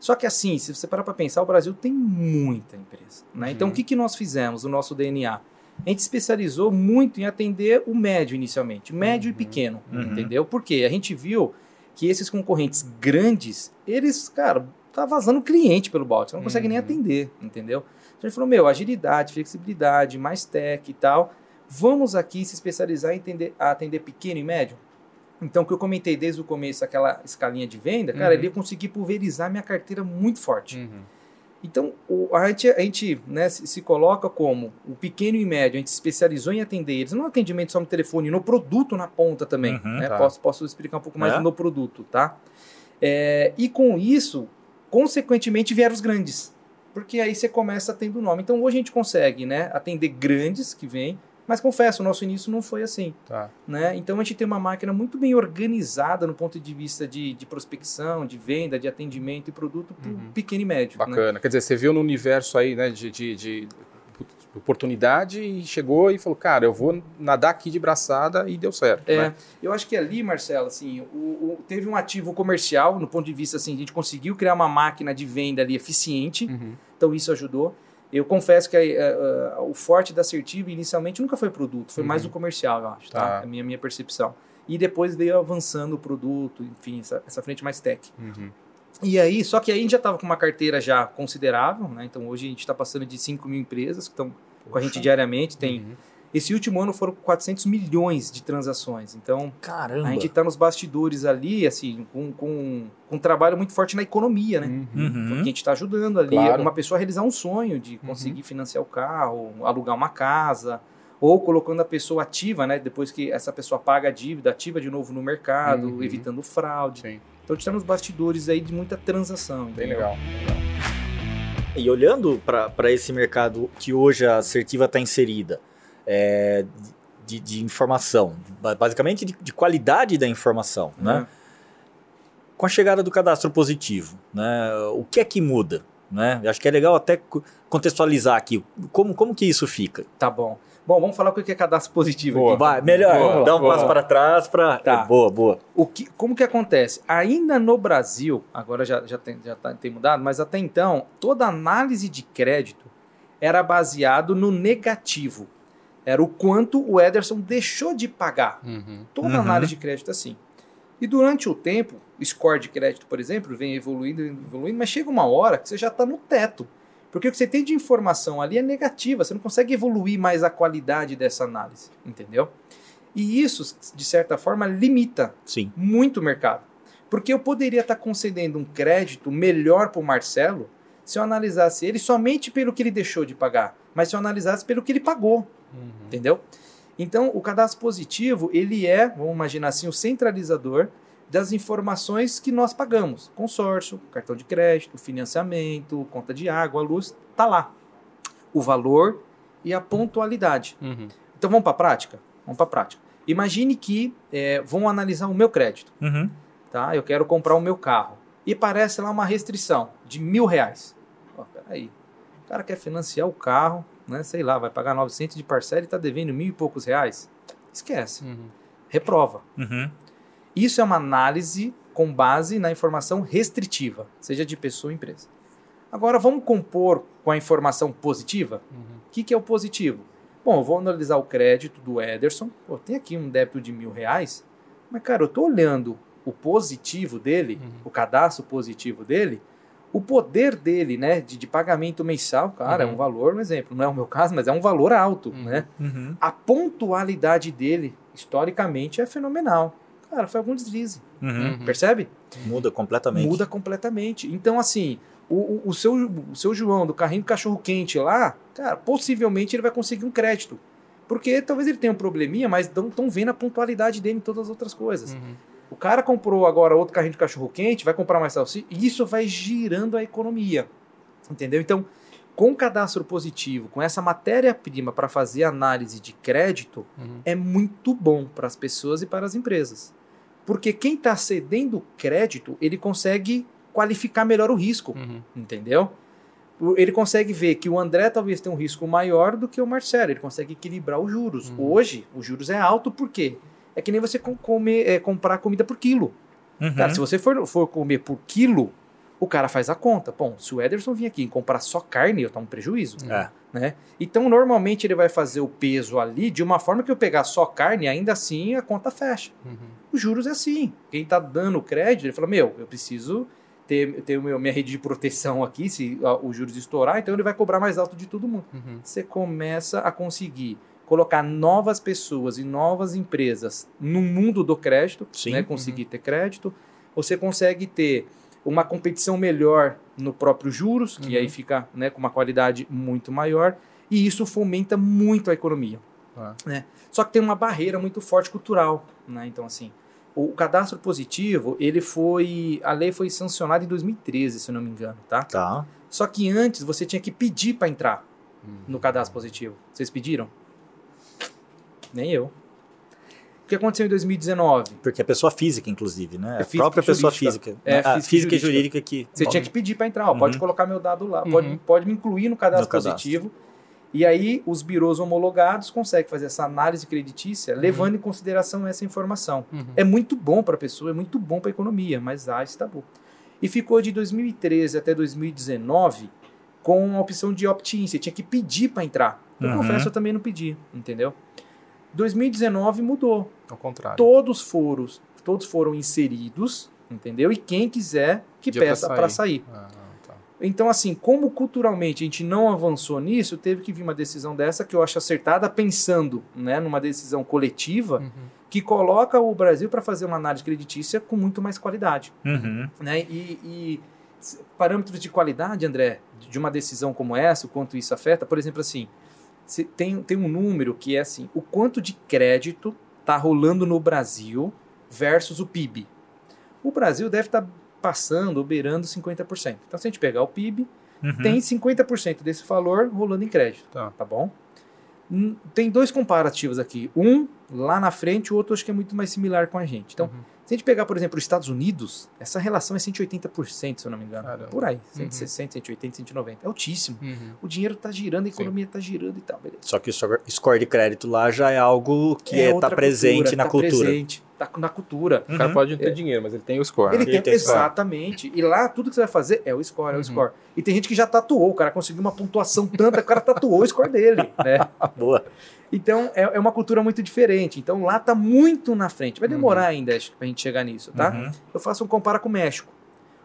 Só que assim, se você parar para pensar, o Brasil tem muita empresa, né? Então, Uhum. o que, que nós fizemos, o nosso DNA? A gente especializou muito em atender o médio inicialmente, médio Uhum. e pequeno, Uhum. entendeu? Porque a gente viu que esses concorrentes grandes, eles, cara, tá vazando cliente pelo balde, você não consegue nem Uhum. atender, entendeu? Então a gente falou, meu, agilidade, flexibilidade, mais tech e tal, vamos aqui se especializar em atender, a atender pequeno e médio? Então, o que eu comentei desde o começo, aquela escalinha de venda, cara, Uhum. ele ia conseguir pulverizar minha carteira muito forte. Uhum. Então, o- a gente, a gente né, se, se coloca como o pequeno e médio, a gente se especializou em atender eles, não atendimento só no telefone, no produto na ponta também. Uhum, né? tá. posso, posso explicar um pouco mais É. no produto, tá? É, e com isso, consequentemente, vieram os grandes. Porque aí você começa tendo nome. Então, hoje a gente consegue né, atender grandes que vêm, mas confesso, o nosso início não foi assim Tá. né? Então a gente tem uma máquina muito bem organizada no ponto de vista de, de prospecção, de venda, de atendimento e produto para Uhum. pequeno e médio. Né? Bacana. Quer dizer, você viu no universo aí, né, de, de, de oportunidade e chegou e falou, cara, eu vou nadar aqui de braçada e deu certo. É, né? eu acho que ali, Marcelo, assim, o, o- teve um ativo comercial, no ponto de vista assim, a gente conseguiu criar uma máquina de venda ali eficiente, Uhum. então isso ajudou. Eu confesso que eh, eh, o forte da Assertiva inicialmente nunca foi produto, foi mais Uhum. um comercial, eu acho, tá? Tá. É a minha, minha percepção. E depois veio avançando o produto, enfim, essa, essa frente mais tech. Uhum. E aí, só que aí a gente já estava com uma carteira já considerável, né? Então hoje a gente está passando de 5 mil empresas que estão com a gente diariamente. Tem, Uhum. Esse último ano foram 400 milhões de transações. Então Caramba. a gente está nos bastidores ali, assim, com, com, com um trabalho muito forte na economia, né? Uhum. Uhum. Porque a gente está ajudando ali Claro. uma pessoa a realizar um sonho de conseguir financiar o carro, alugar uma casa, ou colocando a pessoa ativa, né? Depois que essa pessoa paga a dívida, ativa de novo no mercado, Uhum. evitando fraude. Sim, Então a gente está nos bastidores aí de muita transação. bem entendeu? legal. legal. E olhando para esse mercado que hoje a assertiva está inserida, é, de, de informação, ba- basicamente de, de qualidade da informação, né? Com a chegada do cadastro positivo, né? O que é que muda? Né? Acho que é legal até co- contextualizar aqui como, como que isso fica. Tá bom. Bom, vamos falar o que é cadastro positivo Boa. aqui. Vai, melhor, Boa, dá um boa. passo para trás para. Tá. Boa, boa. O que, como que acontece? Ainda no Brasil, agora já, já, tem, já tá- tem mudado, mas até então, toda análise de crédito era baseado no negativo. Era o quanto o Ederson deixou de pagar. Uhum. Toda Uhum. análise de crédito é assim. E durante o tempo, o score de crédito, por exemplo, vem evoluindo, evoluindo, mas chega uma hora que você já está no teto. Porque o que você tem de informação ali é negativa, você não consegue evoluir mais a qualidade dessa análise, entendeu? E isso, de certa forma, limita Sim. muito o mercado. Porque eu poderia estar concedendo um crédito melhor para o Marcelo se eu analisasse ele somente pelo que ele deixou de pagar, mas se eu analisasse pelo que ele pagou Uhum. entendeu? Então, o cadastro positivo, ele é, vamos imaginar assim, o centralizador das informações que nós pagamos. Consórcio, cartão de crédito, financiamento, conta de água, luz, tá lá. O valor e a pontualidade. Uhum. Então, vamos para a prática? Vamos para a prática. Imagine que é, vão analisar o meu crédito, Uhum. tá? Eu quero comprar o meu carro. E parece lá uma restrição de mil reais. Ó, peraí. O cara quer financiar o carro, né? Sei lá, vai pagar 900 de parcela e tá devendo mil e poucos reais. Esquece. Uhum. Reprova. Uhum. Isso é uma análise com base na informação restritiva, seja de pessoa ou empresa. Agora, vamos compor com a informação positiva? Uhum. O que, que é o positivo? Bom, eu vou analisar o crédito do Ederson. Pô, tem aqui um débito de mil reais, Mas, cara, eu tô olhando o positivo dele, Uhum. o cadastro positivo dele, o poder dele, né, de, de pagamento mensal, cara, é Uhum. um valor, um exemplo, não é o meu caso, mas é um valor alto, Uhum. né? Uhum. A pontualidade dele, historicamente, é fenomenal. Cara, foi algum deslize, Uhum. Uhum. percebe? Muda completamente. Muda completamente. Então, assim, o, o, o seu, o seu João do carrinho do cachorro quente lá, cara, possivelmente ele vai conseguir um crédito. Porque talvez ele tenha um probleminha, mas estão vendo a pontualidade dele em todas as outras coisas. Uhum. O cara comprou agora outro carrinho de cachorro quente, vai comprar mais salsicha, e isso vai girando a economia. Entendeu? Então, com cadastro positivo, com essa matéria-prima para fazer análise de crédito, Uhum. é muito bom para as pessoas e para as empresas. Porque quem está cedendo crédito, ele consegue qualificar melhor o risco, Uhum. entendeu? Ele consegue ver que o André talvez tenha um risco maior do que o Marcelo, ele consegue equilibrar os juros. Uhum. Hoje, os juros é alto por quê? É que nem você com- comer, é, comprar comida por quilo. Uhum. Cara, se você for, for comer por quilo, o cara faz a conta. Bom, se o Ederson vir aqui e comprar só carne, eu tomo prejuízo. É. Né? Então, normalmente ele vai fazer o peso ali de uma forma que eu pegar só carne, ainda assim a conta fecha. Uhum. Os juros é assim. Quem está dando crédito, ele fala: Meu, eu preciso ter, ter meu, minha rede de proteção aqui, se os juros estourar, então ele vai cobrar mais alto de todo mundo. Uhum. Você começa a conseguir colocar novas pessoas e novas empresas no mundo do crédito, Sim. né? conseguir ter crédito. Você consegue ter uma competição melhor no próprio juros, que Uhum. aí fica né, com uma qualidade muito maior, e isso fomenta muito a economia. Ah. Né? Só que tem uma barreira muito forte cultural. Né? Então, assim, o cadastro positivo, ele foi. A lei foi sancionada em 2013, se não me engano, tá? Tá. Só que antes você tinha que pedir para entrar Uhum. no cadastro positivo. Vocês pediram? Nem eu. O que aconteceu em 2019? Porque é pessoa física, inclusive, né? É a própria pessoa jurídica. física. É, a física e física e jurídica. que. Você tinha que pedir para entrar, ó, pode Uhum. colocar meu dado lá, Uhum. pode, pode me incluir no cadastro No cadastro. positivo. E aí os birôs homologados conseguem fazer essa análise creditícia, levando em consideração essa informação. Uhum. É muito bom para a pessoa, é muito bom para a economia, mas há esse tabu. E ficou de 2013 até 2019 com a opção de opt-in. Você tinha que pedir para entrar. Eu Uhum. confesso, eu também não pedi, entendeu? 2019 mudou. Ao contrário. Todos foram, todos foram inseridos, entendeu? E quem quiser que pra peça para sair. Ah, tá. Então, assim, como culturalmente a gente não avançou nisso, teve que vir uma decisão dessa que eu acho acertada, pensando né, numa decisão coletiva Uhum. que coloca o Brasil para fazer uma análise creditícia com muito mais qualidade. Uhum. Né? E, e parâmetros de qualidade, André, de uma decisão como essa, o quanto isso afeta, por exemplo, assim, se tem, tem um número que é assim, o quanto de crédito está rolando no Brasil versus o PIB. O Brasil deve estar passando ou beirando 50%. Então, se a gente pegar o PIB, Uhum. tem 50% desse valor rolando em crédito, Tá. tá bom? Tem dois comparativos aqui. Um lá na frente, o outro acho que é muito mais similar com a gente. Então, Uhum. Se a gente pegar, por exemplo, os Estados Unidos, essa relação é 180%, se eu não me engano. Caramba. Por aí, Uhum. 160, 180, 190. É altíssimo. Uhum. O dinheiro está girando, a economia está girando e tal, beleza. Só que o score- de crédito lá já é algo que é, tá outra presente cultura, na tá cultura. presente, tá na cultura. O cara Uhum. pode não ter dinheiro, mas ele tem o score. Ele né? tem, tem score. exatamente. E lá tudo que você vai fazer é o score, é o Uhum. score. E tem gente que já tatuou, o cara conseguiu uma pontuação tanta, o cara tatuou o score dele, né? Boa. Então é, é uma cultura muito diferente. Então lá tá muito na frente. Vai demorar ainda acho, pra gente chegar nisso, tá? Uhum. Eu faço um compara com o México.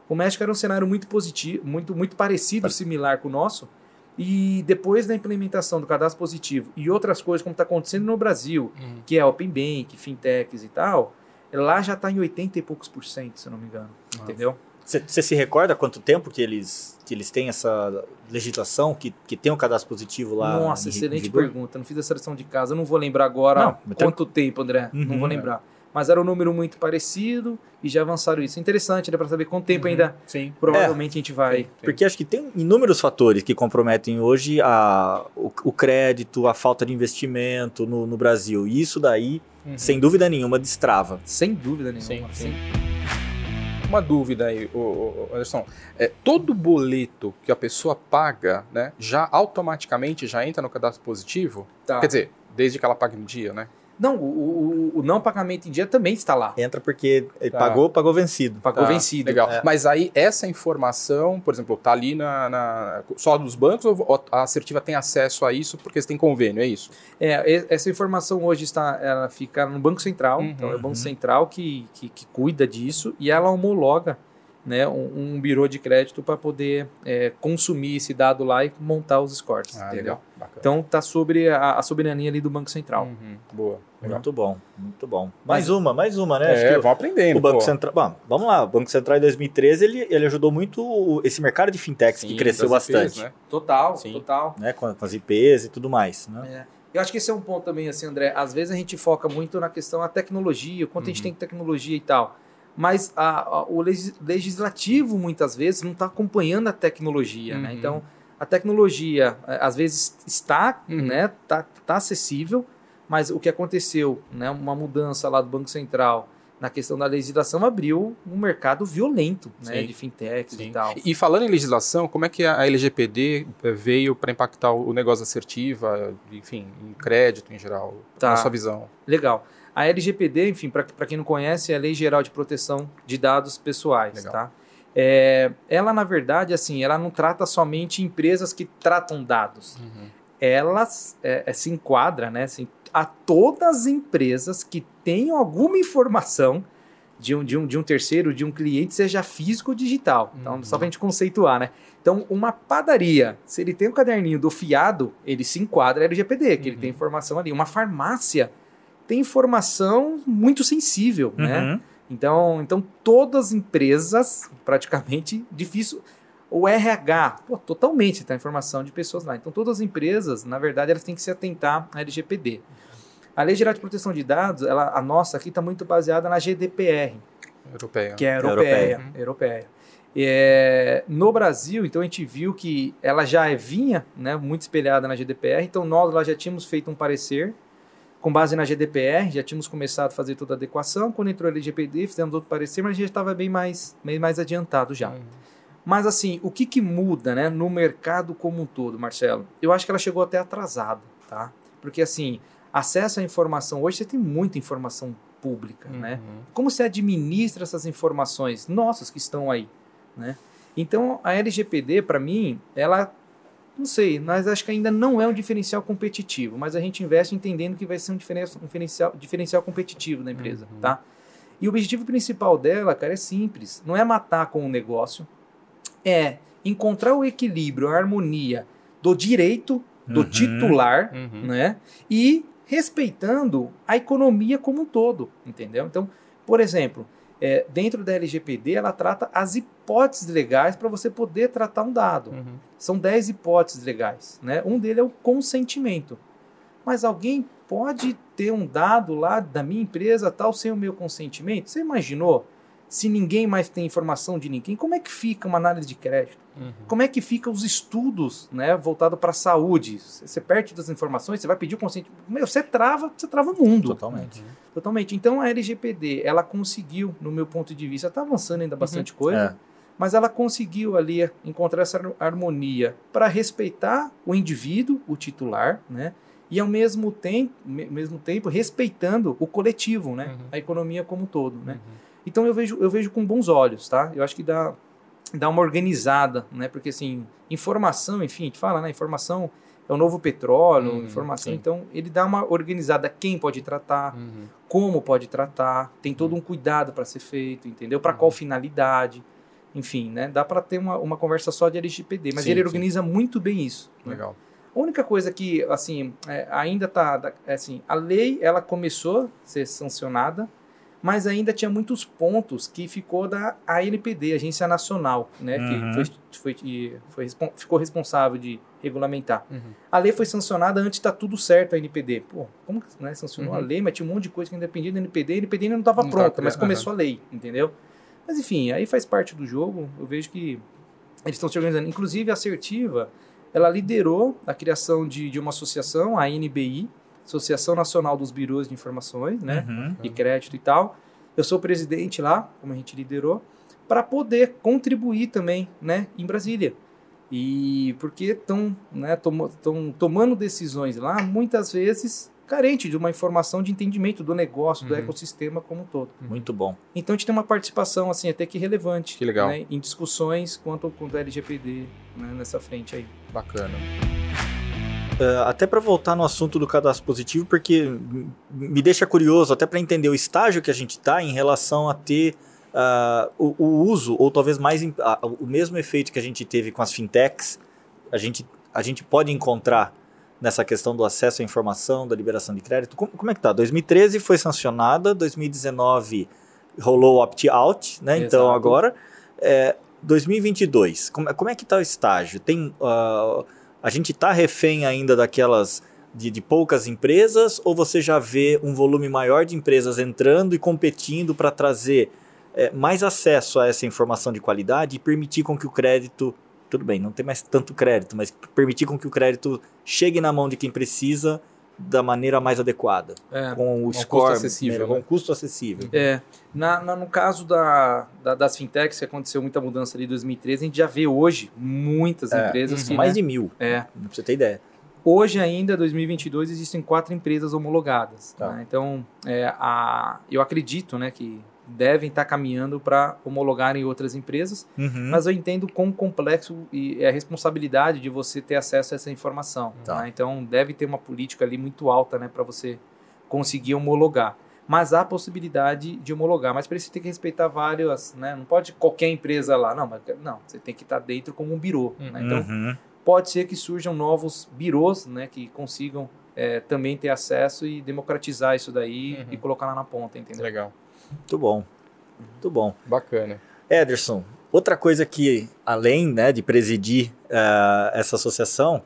O México era um cenário muito positivo, muito, muito parecido, similar com o nosso. E depois da implementação do cadastro positivo e outras coisas como está acontecendo no Brasil, Uhum. que é Open Bank, fintechs e tal, lá já está em 80 e poucos por cento, se eu não me engano. Ah. Entendeu? Você se recorda quanto tempo que eles, que eles têm essa legislação, que, que tem um cadastro positivo lá? Nossa, em- excelente em pergunta. Não fiz essa lição de casa, eu não vou lembrar agora Não, tem- quanto tempo, André. não Uhum. vou lembrar. Mas era um número muito parecido e já avançaram isso. Interessante, né? Para saber quanto tempo Uhum. ainda Sim. provavelmente a gente vai. Sim, sim. Porque acho que tem inúmeros fatores que comprometem hoje a, o, o crédito, a falta de investimento no, no Brasil. E isso daí, Uhum. sem dúvida nenhuma, destrava. Sem dúvida nenhuma. Sim, Uma dúvida aí, ô, ô, ô, Anderson. É, todo boleto que a pessoa paga, né, já automaticamente já entra no cadastro positivo? Tá. Quer dizer, desde que ela pague no dia, né? Não, o, o- o não pagamento em dia também está lá. Entra porque ele Tá. pagou, pagou vencido. Pagou Tá, vencido. Legal. É. Mas aí, essa informação, por exemplo, tá ali na, na- só dos bancos ou a assertiva tem acesso a isso porque você tem convênio, é isso? É, essa informação hoje está, ela fica no Banco Central, Uhum. então é o Banco Central que, que, que cuida disso e ela homologa né, um, um birô de crédito para poder é, consumir esse dado lá e montar os scores. Ah, entendeu? Então tá sobre a, a soberania ali do Banco Central. Uhum, Boa. Legal. Muito bom, muito bom. Mais uma, mais uma, né? Acho É, que vão aprendendo. o Banco pô. Central. Bom, vamos lá. O Banco Central em 2013 ele, ele ajudou muito esse mercado de fintechs que Sim, cresceu das IPs, bastante, né? Total, Sim. total. né? Com, com as IPs e tudo mais, né? É. Eu acho que esse é um ponto também, assim, André. Às vezes a gente foca muito na questão da tecnologia, o quanto a gente Uhum. tem tecnologia e tal. Mas a- a- o legis- legislativo, muitas vezes, não está acompanhando a tecnologia, né? Uhum. Então, a tecnologia, eh, às vezes, está, Uhum. né? Tá, tá acessível, mas o que aconteceu, né? Uma mudança lá do Banco Central na questão da legislação abriu um mercado violento, né? Sim. De fintechs Sim. e tal. E falando em legislação, como é que a LGPD veio para impactar o negócio assertiva, enfim, em crédito em geral, Tá. na sua visão? Legal. A LGPD, enfim, para quem não conhece, é a Lei Geral de Proteção de Dados Pessoais, Legal. tá? É, ela, na verdade, assim, ela não trata somente empresas que tratam dados. Elas é, é, se enquadra, né, assim, a todas as empresas que tenham alguma informação de um, de, um, de um terceiro, de um cliente, seja físico ou digital. Então, Uhum. só para a gente conceituar, né? Então, uma padaria, se ele tem o caderninho do fiado, ele se enquadra LGPD, que ele Uhum. tem informação ali. Uma farmácia tem informação muito sensível, né? Uhum. Então, então, todas as empresas, praticamente, difícil. O RH, pô, totalmente tem informação de pessoas lá. Então, todas as empresas, na verdade, elas têm que se atentar à LGPD. A Lei Geral de Proteção de Dados, ela, a nossa aqui está muito baseada na GDPR, Europeia. que é Europeia. europeia. europeia. É, no Brasil, então a gente viu que ela já vinha né, muito espelhada na GDPR, então nós lá já tínhamos feito um parecer com base na GDPR, já tínhamos começado a fazer toda a adequação. Quando entrou a LGPD, fizemos outro parecer, mas a gente estava bem mais, bem mais adiantado já. Uhum. Mas assim, o que, que muda né, no mercado como um todo, Marcelo? Eu acho que ela chegou até atrasada, tá? Porque assim, acesso à informação, hoje você tem muita informação pública, né? Uhum. Como se administra essas informações nossas que estão aí, né? Então, a LGPD, para mim, ela, não sei, mas acho que ainda não é um diferencial competitivo, mas a gente investe entendendo que vai ser um diferencial, um diferencial, diferencial competitivo da empresa, Uhum. tá? E o objetivo principal dela, cara, é simples. Não é matar com o negócio, é encontrar o equilíbrio, a harmonia do direito do Uhum. titular Uhum. né? E respeitando a economia como um todo, entendeu? Então, por exemplo, é, dentro da LGPD, ela trata as hipóteses legais para você poder tratar um dado. Uhum. São 10 hipóteses legais, né? Um deles é o consentimento. Mas alguém pode ter um dado lá da minha empresa tal sem o meu consentimento? Você imaginou? Se ninguém mais tem informação de ninguém, como é que fica uma análise de crédito? Uhum. Como é que fica os estudos, né, voltado para a saúde? Você perde das informações, você vai pedir o consentimento, meu, você trava, você trava o mundo. Totalmente. Totalmente. Então a LGPD, ela conseguiu, no meu ponto de vista, está avançando ainda bastante coisa, É. mas ela conseguiu ali encontrar essa har- harmonia para respeitar o indivíduo, o titular, né? E ao mesmo tempo, me- mesmo tempo respeitando o coletivo, né? Uhum. A economia como um todo, né? Uhum. Então eu vejo, eu vejo com bons olhos, tá? Eu acho que dá, dá uma organizada, né? Porque assim, informação, enfim, a gente fala, né? Informação é o novo petróleo, Hum, informação. sim. Então ele dá uma organizada quem pode tratar, Uhum. como pode tratar, tem todo um cuidado para ser feito, entendeu? Para Uhum. qual finalidade, enfim, né? Dá para ter uma, uma conversa só de LGPD, mas Sim, ele sim. organiza muito bem isso. né? Legal. A única coisa que, assim, é, ainda tá, é, assim, a lei, ela começou a ser sancionada, mas ainda tinha muitos pontos que ficou da ANPD, Agência Nacional, né, Uhum. que foi, foi, foi, ficou responsável de regulamentar. Uhum. A lei foi sancionada antes de tá tudo certo a NPD. Pô, como que né, sancionou Uhum. a lei, mas tinha um monte de coisa que ainda dependia da NPD, a NPD ainda não estava pronta, tava mas começou a lei, entendeu? Mas enfim, aí faz parte do jogo, eu vejo que eles estão se organizando. Inclusive, a Assertiva, ela liderou a criação de, de uma associação, a NBI, Associação Nacional dos Birôs de Informações, né? Uhum. e crédito e tal. Eu sou presidente lá, como a gente liderou, para poder contribuir também, né, em Brasília. E porque estão né, tomo- tão tomando decisões lá, muitas vezes carente de uma informação de entendimento do negócio, do Uhum. ecossistema como um todo. Muito bom. Então a gente tem uma participação assim até que relevante Que legal. né, em discussões quanto ao quanto ao LGPD né, nessa frente aí. Bacana. Uh, até para voltar no assunto do cadastro positivo, porque me deixa curioso, até para entender o estágio que a gente está em relação a ter uh, o, o uso, ou talvez mais ah, o mesmo efeito que a gente teve com as fintechs, a gente, a gente pode encontrar nessa questão do acesso à informação, da liberação de crédito. Como, como é que tá? 2013 foi sancionada, 2019 rolou o opt-out, né? Então Exato. agora, é, 2022, como, é- como é que tá o estágio? Tem ah, a gente está refém ainda daquelas de, de poucas empresas ou você já vê um volume maior de empresas entrando e competindo para trazer é, mais acesso a essa informação de qualidade e permitir com que o crédito, tudo bem, não tem mais tanto crédito, mas permitir com que o crédito chegue na mão de quem precisa da maneira mais adequada, É, com o custo score, melhor, com né? um custo acessível. É, na, na- no caso da, da- das fintechs, que aconteceu muita mudança ali em 2013, a gente já vê hoje muitas É, empresas que. mais né, de mil, é, pra você ter ideia. hoje ainda, 2022, existem quatro empresas homologadas. Tá. né? Então, é, a, eu acredito né, que devem estar caminhando para homologarem outras empresas, Uhum. mas eu entendo quão complexo e é a responsabilidade de você ter acesso a essa informação. Tá. né? Então, deve ter uma política ali muito alta né, para você conseguir homologar. Mas há possibilidade de homologar. Mas para isso você tem que respeitar várias, né? Não pode qualquer empresa lá. Não, mas, não você tem que estar dentro como um birô. né? Então, Uhum. pode ser que surjam novos birôs né, que consigam é, também ter acesso e democratizar isso daí Uhum. e colocar lá na ponta, entendeu? Legal. Muito bom, muito bom. Bacana. Ederson, outra coisa que, além né, de presidir ah, essa associação,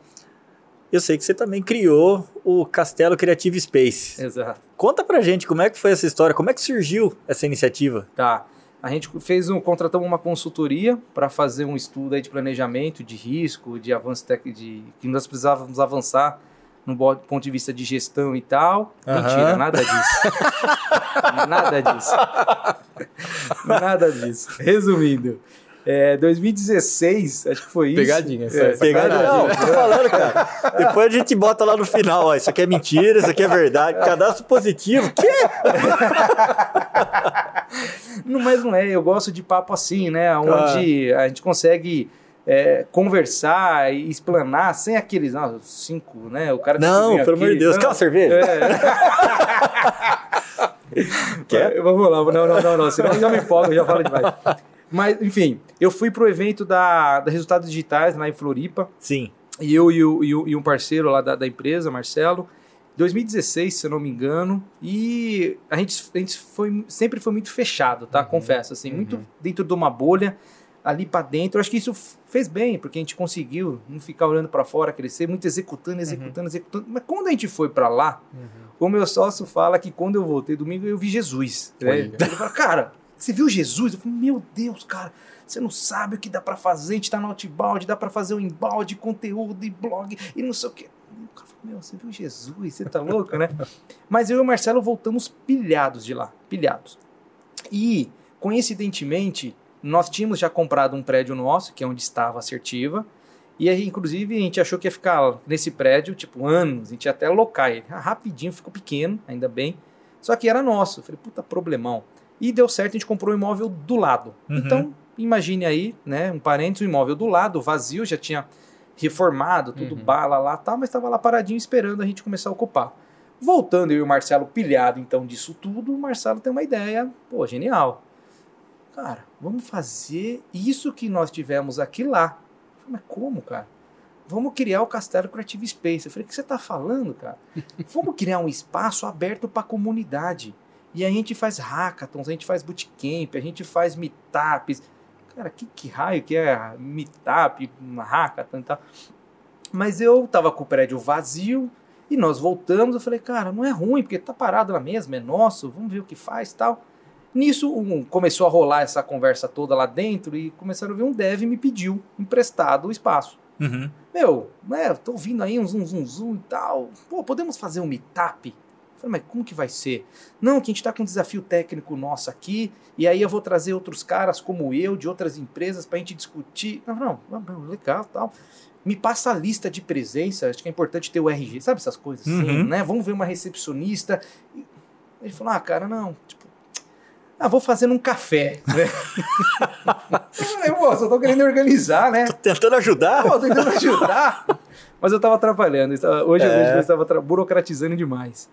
eu sei que você também criou o Castelo Creative Space. Exato. Conta pra gente como é que foi essa história, como é que surgiu essa iniciativa? Tá. A gente fez um, contratamos uma consultoria para fazer um estudo aí de planejamento, de risco, de avanço de que nós precisávamos avançar no ponto de vista de gestão e tal. Aham. Mentira, nada disso. nada disso. nada disso. Resumindo, é, 2016, acho que foi isso. Pegadinha, É, sério. Pegadinha. Não, tô falando, cara. Depois a gente bota lá no final, ó, isso aqui é mentira, isso aqui é verdade. Cadastro positivo. Que? Não, mas não é, eu gosto de papo assim, né? Onde a gente consegue é, conversar e explanar sem aqueles ah, cinco, né? O cara Não, pelo amor de. Deus. Não, Quer uma cerveja? É. Quer? Vamos lá, não, não, não, não, senão eu já me empolgo, eu já falo demais. Mas, enfim, eu fui pro evento da, da Resultados Digitais lá em Floripa, Sim. e eu e, o- e o- e um parceiro lá da, da empresa, Marcelo, 2016, se eu não me engano, e a gente, a gente foi, sempre foi muito fechado, tá? Uhum, Confesso, assim, uhum. muito dentro de uma bolha, ali para dentro. Eu acho que isso fez bem, porque a gente conseguiu não ficar olhando para fora, crescer, muito executando, executando, executando. Mas quando a gente foi para lá, o meu sócio fala que quando eu voltei domingo, eu vi Jesus. Né? Ele fala, cara, você viu Jesus? Eu falei, meu Deus, cara, você não sabe o que dá pra fazer, a gente tá no outbound, dá pra fazer o embalde, conteúdo e blog e não sei o quê. O cara falou, meu, você viu Jesus? Você tá louco, né? Mas eu e o Marcelo voltamos pilhados de lá, pilhados. E, coincidentemente, nós tínhamos já comprado um prédio nosso, que é onde estava a assertiva, e aí, inclusive, a gente achou que ia ficar nesse prédio, tipo, anos. A gente ia até alocar ele. Ah, Rapidinho, ficou pequeno, ainda bem. Só que era nosso. Eu falei, puta, problemão. E deu certo, a gente comprou um imóvel do lado. Uhum. Então, imagine aí, né, um parênteses, um imóvel do lado, vazio, já tinha reformado, tudo Uhum. bala lá, tal, mas estava lá paradinho esperando a gente começar a ocupar. Voltando, eu e o Marcelo pilhado, então, disso tudo, o Marcelo tem uma ideia, pô, genial. Cara, vamos fazer isso que nós tivemos aqui lá. Eu falei, mas como, cara? Vamos criar o Castelo Creative Space. Eu falei, o que você tá falando, cara? Vamos criar um espaço aberto para a comunidade. E a gente faz hackathons, a gente faz bootcamp, a gente faz meetups. Cara, que, que raio que é meetup, hackathon e tal. Mas eu tava com o prédio vazio e nós voltamos. Eu falei, cara, não é ruim, porque tá parado lá mesmo, é nosso, vamos ver o que faz e tal. Nisso, um, começou a rolar essa conversa toda lá dentro e começaram a ver um dev me pediu emprestado o espaço. Uhum. Meu, né, tô ouvindo aí um zum zum zum e tal. Pô, podemos fazer um meetup? Eu Falei, mas como que vai ser? Não, que a gente tá com um desafio técnico nosso aqui, e aí eu vou trazer outros caras como eu, de outras empresas, pra gente discutir. Não, não, legal tal. me passa a lista de presença, acho que é importante ter o RG, sabe essas coisas assim, Uhum. né? Vamos ver uma recepcionista. E Ele falou, ah, cara, não, tipo, ah, vou fazer num café, né? eu falei, pô, só tô querendo organizar, né? Tô tentando ajudar. Pô, tô tentando ajudar. Mas eu tava atrapalhando. estava- Hoje eu É. eu estava burocratizando demais.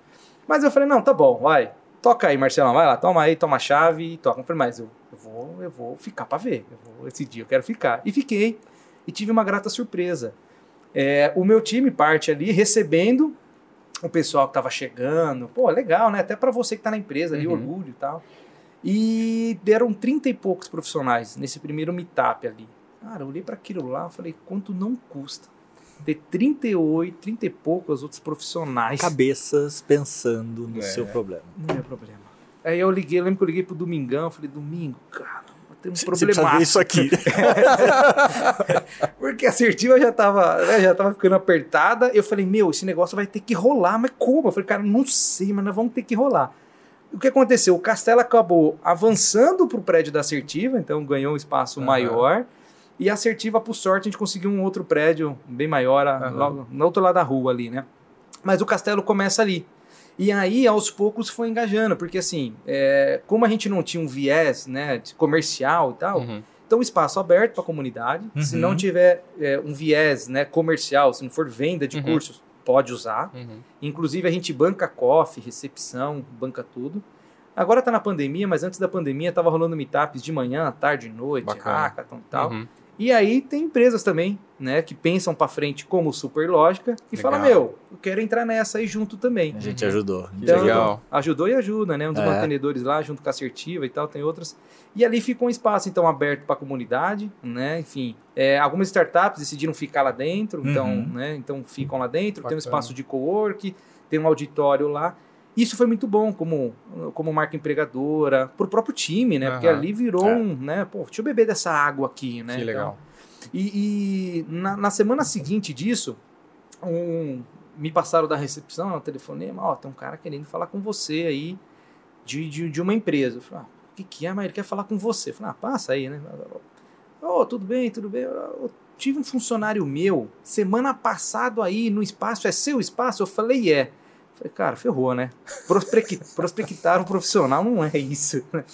Mas eu falei, não, tá bom, vai. Toca aí, Marcelão, vai lá, toma aí, toma a chave e toca. Eu falei, mas eu, eu vou, eu vou ficar pra ver. Eu vou- esse dia eu quero ficar. E fiquei. E tive uma grata surpresa. É, o meu time parte ali recebendo o pessoal que tava chegando. Pô, legal, né? Até pra você que tá na empresa ali, Uhum. orgulho e tal. E deram 30 e poucos profissionais nesse primeiro meetup ali. Cara, eu olhei para aquilo lá e falei, quanto não custa ter 38, 30 e poucos outros profissionais. Cabeças pensando no É. seu problema. Não é problema. Aí eu liguei, eu lembro que eu liguei pro Domingão, falei, Domingo, cara, tem um problema. isso aqui. Porque a assertiva já tava, né, já tava ficando apertada. Eu falei, meu, esse negócio vai ter que rolar, mas como? Eu falei, cara, não sei, mas nós vamos ter que rolar. O que aconteceu? O Castelo acabou avançando pro prédio da assertiva, então ganhou um espaço Aham. maior. E a assertiva, por sorte, a gente conseguiu um outro prédio bem maior, Aham. logo, no outro lado da rua ali, né? Mas o castelo começa ali. E aí, aos poucos, foi engajando, porque assim, é, como a gente não tinha um viés né, comercial e tal, Uhum. então, espaço aberto para a comunidade. Se Uhum. não tiver é, um viés né, comercial, se não for venda de Uhum. cursos, pode usar. Uhum. Inclusive, a gente banca coffee, recepção, banca tudo. Agora tá na pandemia, mas antes da pandemia tava rolando meetups de manhã, tarde, noite, Bacana. hackathon e tal. Uhum. E aí tem empresas também, né, que pensam para frente como Superlógica e Legal. fala, meu, eu quero entrar nessa aí junto também. A gente ajudou. Então, legal. Ajudou e ajuda, né? Um dos É. mantenedores lá, junto com a Assertiva e tal, tem outras. E ali ficou um espaço, então, aberto para a comunidade, né? Enfim, é, algumas startups decidiram ficar lá dentro, então, Uhum. né? Então, ficam lá dentro, tem um Bacana. espaço de co-work, tem um auditório lá. Isso foi muito bom como, como marca empregadora, pro próprio time, né? Porque Aham. ali virou É. um, né? Pô, deixa eu beber dessa água aqui, né? Que Então, legal. e, e na, na semana seguinte disso, um- me passaram da recepção, no telefonema, ó, tem um cara querendo falar com você aí de, de, de uma empresa. Eu falei, ah, o que, que é? Mas ele quer falar com você. Eu falei, ah, passa aí, né? Ô, tudo bem, tudo bem. Eu tive um funcionário meu, semana passada aí no espaço, é seu espaço? Eu falei, é. Eu falei, cara, ferrou, né? Prospec- Prospectar o profissional não é isso, né?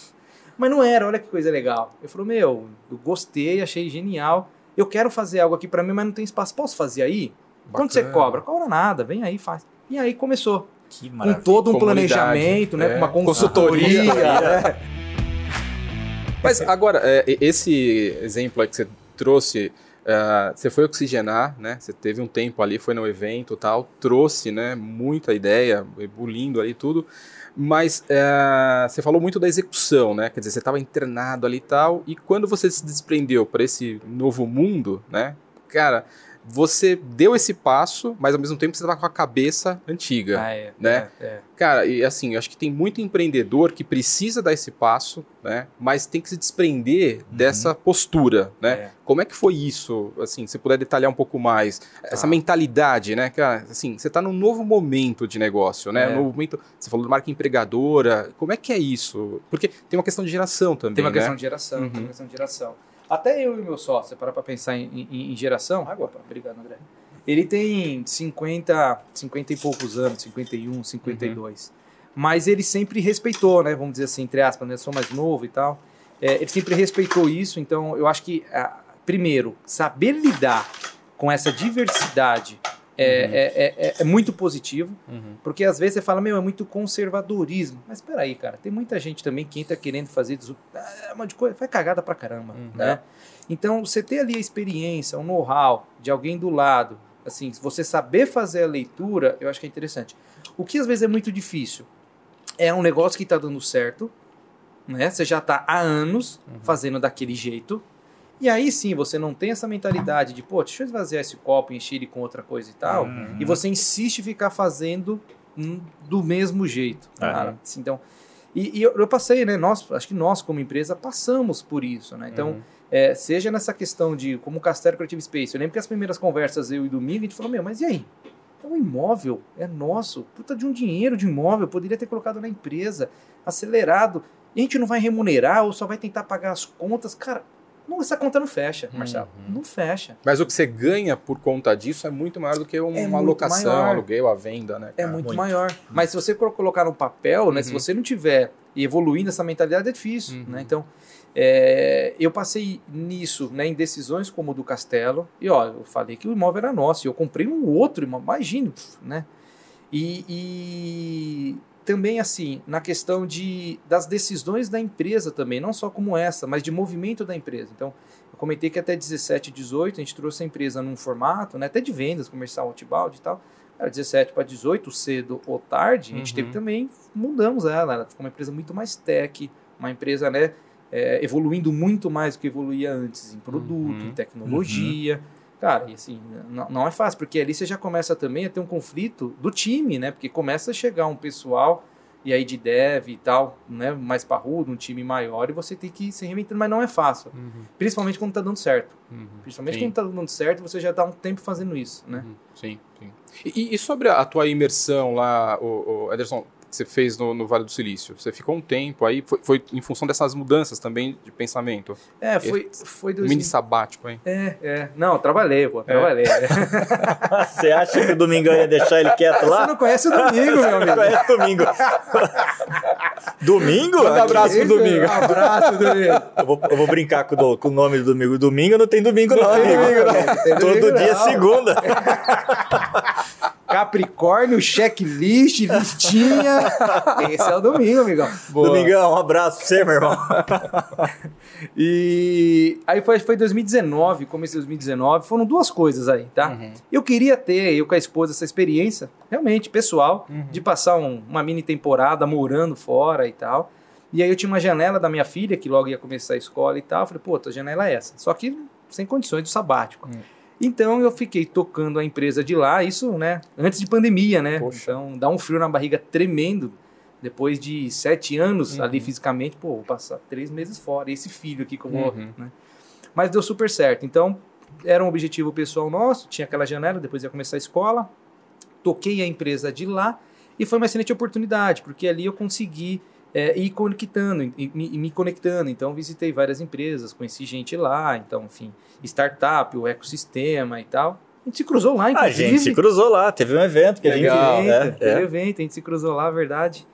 Mas não era, olha que coisa legal. Eu falei, meu, eu gostei, achei genial. Eu quero fazer algo aqui pra mim, mas não tem espaço. Posso fazer aí? Quanto você Bacana. cobra? Cobra nada, vem aí, faz. E aí começou. Que Com maravilha. todo um planejamento, né? é. Com uma Consultoria. consultoria. né? Mas agora, é, esse exemplo aí que você trouxe, é, você foi oxigenar, né? Você teve um tempo ali, foi no evento tal, trouxe, né? Muita ideia, ebulindo ali tudo. Mas é, você falou muito da execução, né? Quer dizer, você estava internado ali e tal, e quando você se desprendeu para esse novo mundo, né? Cara, você deu esse passo, mas ao mesmo tempo você estava com a cabeça antiga. Ah, é, Né? é, é. Cara, e assim, eu acho que tem muito empreendedor que precisa dar esse passo, né? Mas tem que se desprender dessa postura, né? É. Como é que foi isso? Assim, se puder detalhar um pouco mais. Essa Tá. mentalidade, né? Cara, assim, você tá num novo momento de negócio, né? É. Um novo momento. Você falou de marca empregadora. Como é que é isso? Porque tem uma questão de geração também, Tem uma né? questão de geração, Uhum. tem uma questão de geração. Até eu e meu sócio, pra pensar em, em- em geração, água, opa, obrigado, André. Ele tem 50, 50 e poucos anos, 51, 52. Mas ele sempre respeitou, né? Vamos dizer assim, entre aspas, né? Eu sou mais novo e tal. É, ele sempre respeitou isso, então eu acho que, ah, primeiro, saber lidar com essa diversidade é, Uhum. é, é- é- é muito positivo. Uhum. Porque às vezes você fala, meu, é muito conservadorismo. Mas peraí, cara, tem muita gente também que entra querendo fazer desu- ah, um monte de coisa, faz cagada pra caramba, Uhum. né? Então, você ter ali a experiência, o know-how de alguém do lado, assim, você saber fazer a leitura, eu acho que é interessante. O que às vezes é muito difícil é um negócio que tá dando certo, né? Você já tá há anos Uhum. fazendo daquele jeito. E aí sim, você não tem essa mentalidade de, pô, deixa eu esvaziar esse copo e encher ele com outra coisa e tal. Uhum. E você insiste em ficar fazendo hum, do mesmo jeito. Cara. Assim, Então, e, e eu, eu passei, né? Nós, acho que nós, como empresa, passamos por isso, né? Então, Uhum. é, seja nessa questão de como o Castelo Creative Space, eu lembro que as primeiras conversas eu e Domingo, a gente falou, meu, mas e aí? É um imóvel, é nosso, puta de um dinheiro de imóvel, poderia ter colocado na empresa, acelerado, e a gente não vai remunerar ou só vai tentar pagar as contas, cara, não, essa conta não fecha, Marcelo. Uhum. Não fecha. Mas o que você ganha por conta disso é muito maior do que uma É alocação, maior. aluguel, a venda, né? É cara? muito, muito. maior. Mas se você colo- colocar no papel, né, se Uhum. você não tiver evoluindo essa mentalidade, é difícil. Uhum. Né? Então, é, eu passei nisso, né, em decisões como o do Castelo. E ó, eu falei que o imóvel era nosso. E eu comprei um outro imóvel, imagine, pf, né? E, e também assim, na questão de, das decisões da empresa também, não só como essa, mas de movimento da empresa. Então, eu comentei que até 17, 18, a gente trouxe a empresa num formato, né, até de vendas, comercial, outbound e tal. Era 17 para 18, cedo ou tarde, a gente Uhum. teve também, mudamos ela, ela ficou uma empresa muito mais tech, uma empresa, né, é, evoluindo muito mais do que evoluía antes em produto, Uhum. em tecnologia. Cara, e assim, não, não é fácil, porque ali você já começa também a ter um conflito do time, né? Porque começa a chegar um pessoal, e aí de dev e tal, né? Mais parrudo, um time maior, e você tem que ir se reinventando, mas não é fácil. Uhum, Principalmente quando tá dando certo. uhum. Principalmente Sim. quando tá dando certo, você já tá um tempo fazendo isso, né? Uhum, Sim, sim. E, e sobre a tua imersão lá, o, o Ederson, que você fez no, no Vale do Silício? Você ficou um tempo aí, foi, foi em função dessas mudanças também de pensamento? É, foi, foi 2000. mini sabático, hein? É, é. Não, eu trabalhei, pô, trabalhei. Você acha que o Domingão ia deixar ele quieto Você lá? não conhece o domingo, meu amigo. Conhece domingo. domingo? Manda abraço pro domingo. Um abraço, domingo. Eu vou, eu vou brincar com, o com o nome do domingo. Domingo não tem domingo, não, tem amigo. domingo, não. Todo domingo, dia é não. segunda. Capricórnio, checklist, listinha. Esse é o domingo, amigão. Domingão, um abraço pra você, meu irmão. E aí foi, foi 2019, começo de 2019, foram duas coisas aí, tá? Uhum. Eu queria ter, eu com a esposa, essa experiência, realmente, pessoal, Uhum. de passar um- uma mini temporada morando fora e tal. E aí eu tinha uma janela da minha filha, que logo ia começar a escola e tal. Eu falei, pô, a janela é essa. Só que sem condições do sabático. Hum. Então eu fiquei tocando a empresa de lá, isso, né, antes de pandemia, né? Poxa. Então dá um frio na barriga tremendo. Depois de sete anos Uhum. ali fisicamente, pô, vou passar três meses fora. Esse filho aqui que eu vou, Uhum. né? Mas deu super certo. Então, era um objetivo pessoal nosso, tinha aquela janela, depois ia começar a escola. Toquei a empresa de lá e foi uma excelente oportunidade, porque ali eu consegui é, ir conectando, e- e me, me conectando. Então, visitei várias empresas, conheci gente lá, então, enfim, startup, o ecossistema e tal. A gente se cruzou lá, A inclusive. gente se cruzou lá, teve um evento que Legal. a gente. evento, teve É, evento, a gente se cruzou lá, verdade.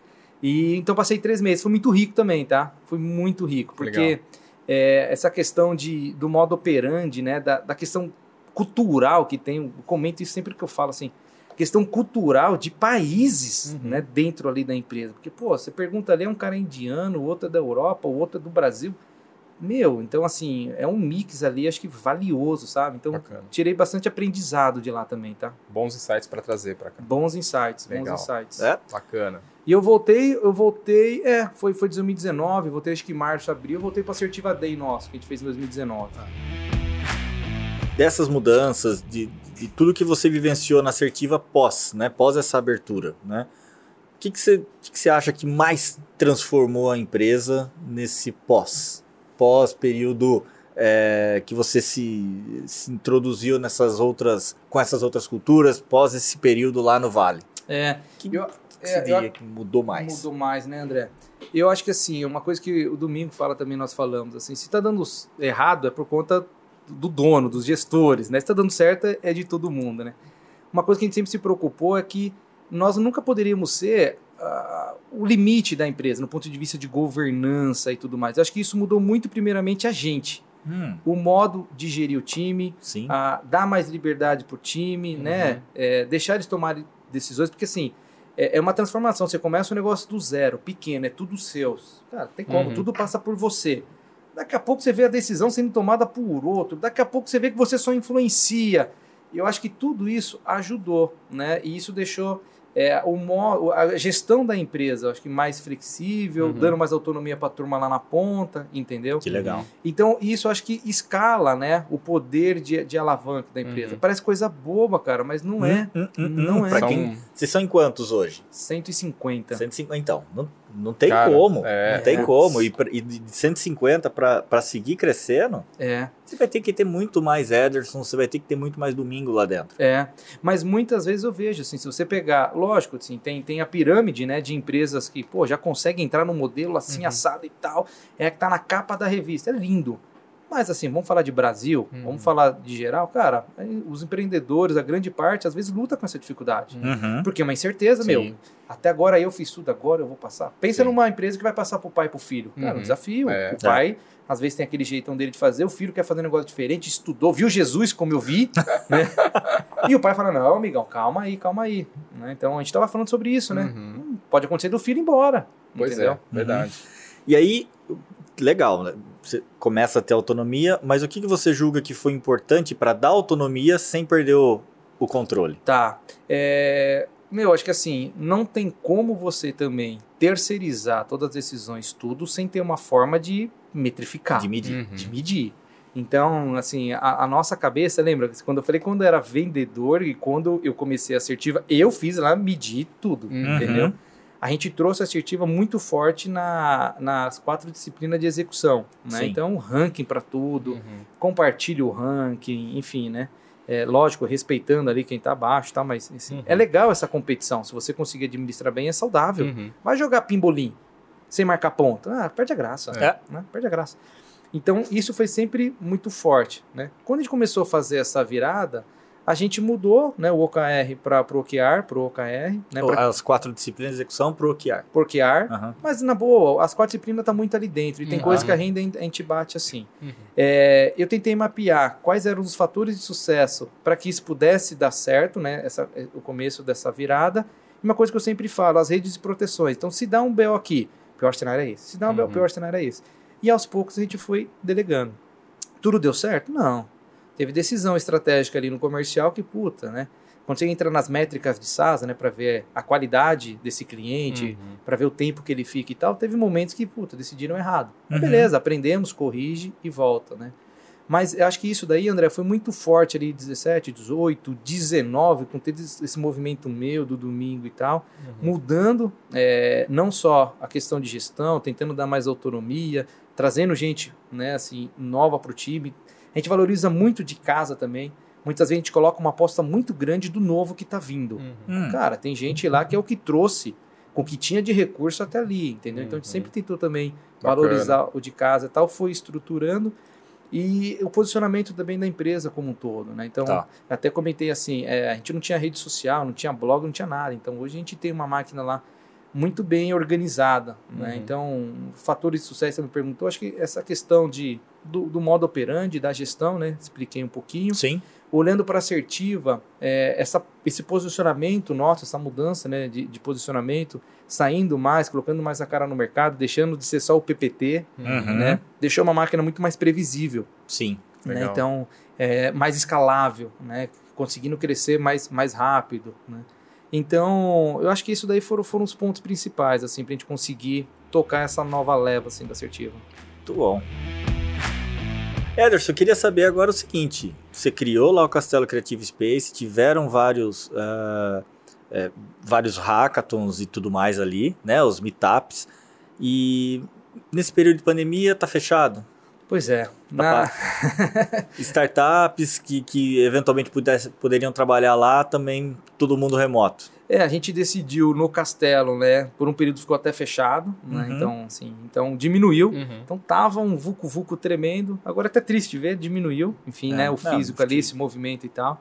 E então passei três meses. Fui muito rico também, tá? Fui muito rico. Porque é, essa questão de, do modo operandi, né? Da, da questão cultural que tem. Eu comento isso sempre que eu falo assim. Questão cultural de países, Uhum. né? Dentro ali da empresa. Porque, pô, você pergunta ali, é um cara indiano, o outro é da Europa, o outro é do Brasil. Meu, então assim, é um mix ali, acho que valioso, sabe? Então, Bacana. tirei bastante aprendizado de lá também, tá? Bons insights para trazer para cá. Bons insights, Legal. bons insights. É. Bacana. E eu voltei, eu voltei, é, foi, foi 2019, voltei acho que março, abril, voltei pra Assertiva Day nosso, que a gente fez em 2019. Dessas mudanças, de, de tudo que você vivenciou na assertiva pós, né? Pós essa abertura, né? O que, que, você, que, que você acha que mais transformou a empresa nesse pós? Pós período é, que você se, se introduziu nessas outras, com essas outras culturas, pós esse período lá no Vale. É, Que, eu, que você é, diria eu- que mudou mais? mudou mais, né, André? Eu acho que assim, uma coisa que o Domingo fala também, nós falamos, assim, se tá dando errado é por conta do dono, dos gestores, né? Se tá dando certo é de todo mundo, né? Uma coisa que a gente sempre se preocupou é que nós nunca poderíamos ser ah, o limite da empresa, no ponto de vista de governança e tudo mais. Eu acho que isso mudou muito, primeiramente, a gente. Hum, O modo de gerir o time, a dar mais liberdade pro time, Uhum. né? É, deixar eles tomarem decisões, porque assim, é, é uma transformação. Você começa um negócio do zero, pequeno, é tudo seu. Cara, tem como, Uhum. tudo passa por você. Daqui a pouco você vê a decisão sendo tomada por outro, daqui a pouco você vê que você só influencia. E eu acho que tudo isso ajudou, né? E isso deixou é, o a gestão da empresa, eu acho que mais flexível, Uhum. dando mais autonomia para a turma lá na ponta, entendeu? Que legal. Então, isso acho que escala, né? O poder de, de alavanca da empresa. Uhum. Parece coisa boba, cara, mas não é. Hum, hum, hum, Não hum. é. Pra São- quem, vocês são em quantos hoje? 150. 150. Então, não, não tem Cara, como. é. não tem É. como. E, e de 150 para seguir crescendo, É, você vai ter que ter muito mais Ederson, você vai ter que ter muito mais domingo lá dentro. é. Mas muitas vezes eu vejo, assim, se você pegar, lógico, assim, tem, tem a pirâmide, né, de empresas que, pô, já conseguem entrar no modelo assim, Uhum. assado e tal, é que tá na capa da revista. É lindo. Mas assim, vamos falar de Brasil, Uhum. vamos falar de geral, cara, os empreendedores, a grande parte, às vezes luta com essa dificuldade. Uhum. Porque é uma incerteza, Sim. meu. Até agora eu fiz tudo, agora eu vou passar. Pensa Sim. numa empresa que vai passar pro pai e pro filho. Cara, Uhum. um desafio. É. O pai, às vezes, tem aquele jeitão dele de fazer, o filho quer fazer um negócio diferente, estudou, viu Jesus como eu vi, né? E o pai fala: não, amigão, calma aí, calma aí. Né? Então a gente tava falando sobre isso, né? Uhum. Pode acontecer do filho ir embora. Pois entendeu? é, verdade. E aí, legal, né? Você começa a ter autonomia, mas o que que você julga que foi importante para dar autonomia sem perder o, o controle? Tá. É, Meu, acho que assim, não tem como você também terceirizar todas as decisões, tudo, sem ter uma forma de metrificar. De medir. Uhum. de medir. Então, assim, a, a nossa cabeça, lembra? Quando eu falei quando eu era vendedor e quando eu comecei a assertiva, eu fiz lá medir tudo, Uhum. entendeu? A gente trouxe a assertiva muito forte na, nas quatro disciplinas de execução, né? Então, ranking para tudo, Uhum. compartilhe o ranking, enfim, né? É, lógico, respeitando ali quem tá abaixo, tá? Mas assim, Uhum. é legal essa competição. Se você conseguir administrar bem, é saudável. Uhum. Vai jogar pimbolim sem marcar ponto. Ah, perde a graça. É. Né? Perde a graça. Então, isso foi sempre muito forte. Né? Quando a gente começou a fazer essa virada, a gente mudou né, o OKR para o OKR, para o OKR, né, pra, As quatro disciplinas de execução pro OKR. pro OKR. Aham. Mas, na boa, as quatro disciplinas estão muito ali dentro. E tem Uhum. coisas que a renda a gente bate assim. Uhum. É, eu tentei mapear quais eram os fatores de sucesso para que isso pudesse dar certo, né? Essa, o começo dessa virada. E uma coisa que eu sempre falo, as redes de proteções. Então, se dá um BO aqui, o pior cenário é esse. Se dá um BO, Uhum. o pior cenário é esse. E aos poucos a gente foi delegando. Tudo deu certo? Não. Teve decisão estratégica ali no comercial que, puta, né? Quando você entra nas métricas de SaaS, né, para ver a qualidade desse cliente, Uhum. para ver o tempo que ele fica e tal, teve momentos que, puta, decidiram errado. Mas Uhum. beleza, aprendemos, corrige e volta, né? Mas acho que isso daí, André, foi muito forte ali, 17, 18, 19, com todo esse esse movimento meu do domingo e tal, Uhum. mudando é, não só a questão de gestão, tentando dar mais autonomia, trazendo gente, né, assim, nova para o time. A gente valoriza muito de casa também. Muitas vezes a gente coloca uma aposta muito grande do novo que está vindo. Uhum. Hum. Cara, tem gente lá que é o que trouxe com o que tinha de recurso até ali, entendeu? Então a gente Uhum. sempre tentou também Bacana. valorizar o de casa e tal, foi estruturando e o posicionamento também da empresa como um todo, né? Então, Tá. até comentei assim, é, a gente não tinha rede social, não tinha blog, não tinha nada. Então hoje a gente tem uma máquina lá muito bem organizada, né? Uhum. Então, fatores de sucesso, você me perguntou, acho que essa questão de, do, do modo operandi, da gestão, né? Expliquei um pouquinho Sim. olhando para a assertiva, é, essa, esse posicionamento nosso, essa mudança né, de, de posicionamento, saindo mais, colocando mais a cara no mercado, deixando de ser só o PPT, Uhum. né, deixou uma máquina muito mais previsível, Sim. né, então é, mais escalável, né, conseguindo crescer mais, mais rápido. Né. Então, eu acho que isso daí foram, foram os pontos principais, assim, para a gente conseguir tocar essa nova leva assim, da assertiva. Muito bom. Ederson, eu queria saber agora o seguinte: você criou lá o Castelo Creative Space, tiveram vários, ah, é, vários hackathons e tudo mais ali, né? Os meetups. E nesse período de pandemia tá fechado. Pois é, Tá na, Startups que, que eventualmente pudesse, poderiam trabalhar lá também, todo mundo remoto. É, a gente decidiu no castelo, né? Por um período ficou até fechado, né? Uhum. Então, assim, então diminuiu. Uhum. Então tava um vucu vucu tremendo. Agora é até triste ver, diminuiu. Enfim, É, né? O não, físico ali, que- esse movimento e tal.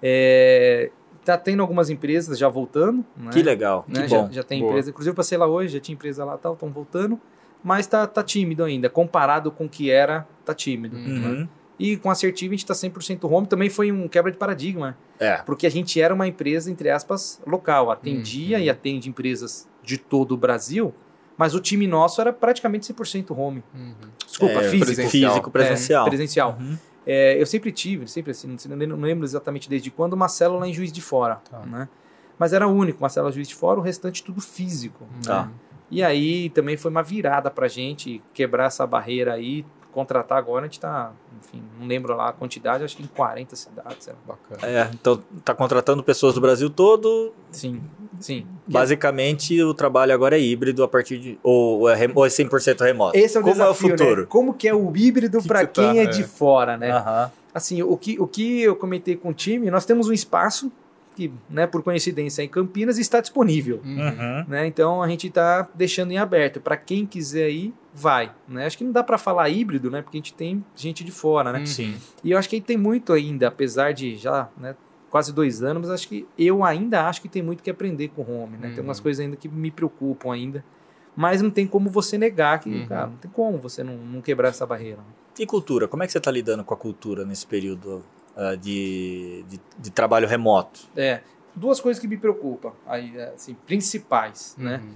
É, tá tendo algumas empresas já voltando. Né? Que legal, que né? bom. Já, já tem Boa. empresa, inclusive eu passei lá hoje, já tinha empresa lá tal, estão voltando. Mas tá, tá tímido ainda. Comparado com o que era, tá tímido. né? Uhum. E com assertivo a gente tá 100% home. Também foi um quebra de paradigma. É. Porque a gente era uma empresa, entre aspas, local. Atendia Uhum. e atende empresas de todo o Brasil, mas o time nosso era praticamente 100% home. Uhum. Desculpa, É, físico. presencial. Físico, presencial. É, presencial. Uhum. É, eu sempre tive, sempre assim, sei- não lembro exatamente desde quando, uma célula em Juiz de Fora. Tá. Né? Mas era único, uma célula Juiz de Fora, o restante tudo físico. Tá. Né? E aí também foi uma virada pra gente quebrar essa barreira aí, contratar agora, a gente tá, enfim, não lembro lá a quantidade, acho que em 40 cidades. lá. Bacana. É, então tá contratando pessoas do Brasil todo. Sim, sim. Basicamente, o trabalho agora é híbrido a partir de. Ou é, ou é 100% remoto. Esse é o Como desafio, é o futuro? né? Como que é o híbrido Que para que tá, quem é, é. de fora, né? Aham. Assim, o que, o que eu comentei com o time, nós temos um espaço que, né, por coincidência, é em Campinas, está disponível. Uhum. Né? Então a gente está deixando em aberto. Para quem quiser ir, vai. Né? Acho que não dá para falar híbrido, né? Porque a gente tem gente de fora, né? Hum. Sim. E eu acho que tem muito ainda, apesar de já né, quase dois anos, mas acho que eu ainda acho que tem muito que aprender com o home. Né? Tem Uhum. umas coisas ainda que me preocupam ainda. Mas não tem como você negar que, Uhum. cara, não tem como você não, não quebrar essa barreira. E cultura? Como é que você está lidando com a cultura nesse período ah, de, de, de trabalho remoto? É, duas coisas que me preocupam, aí, assim, principais, né? Uhum.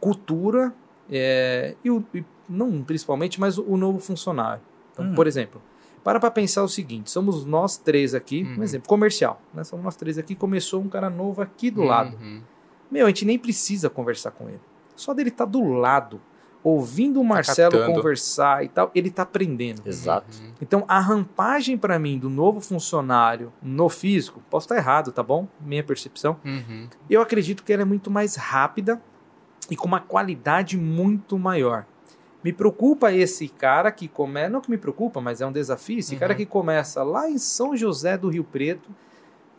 Cultura é, e, o, e não principalmente, mas o, o novo funcionário. Então, Hum. por exemplo, para para pensar o seguinte, somos nós três aqui, um Uhum. exemplo, comercial, né? Somos nós três aqui, começou um cara novo aqui do lado. Uhum. Meu, a gente nem precisa conversar com ele. Só dele estar do lado, ouvindo o Marcelo captando. conversar e tal, ele tá aprendendo. Exato. Uhum. Então, a rampagem para mim do novo funcionário no físico, posso estar errado, tá bom? Minha percepção. Uhum. Eu acredito que ela é muito mais rápida e com uma qualidade muito maior. Me preocupa esse cara que começa, não que me preocupa, mas é um desafio, esse Uhum. cara que começa lá em São José do Rio Preto,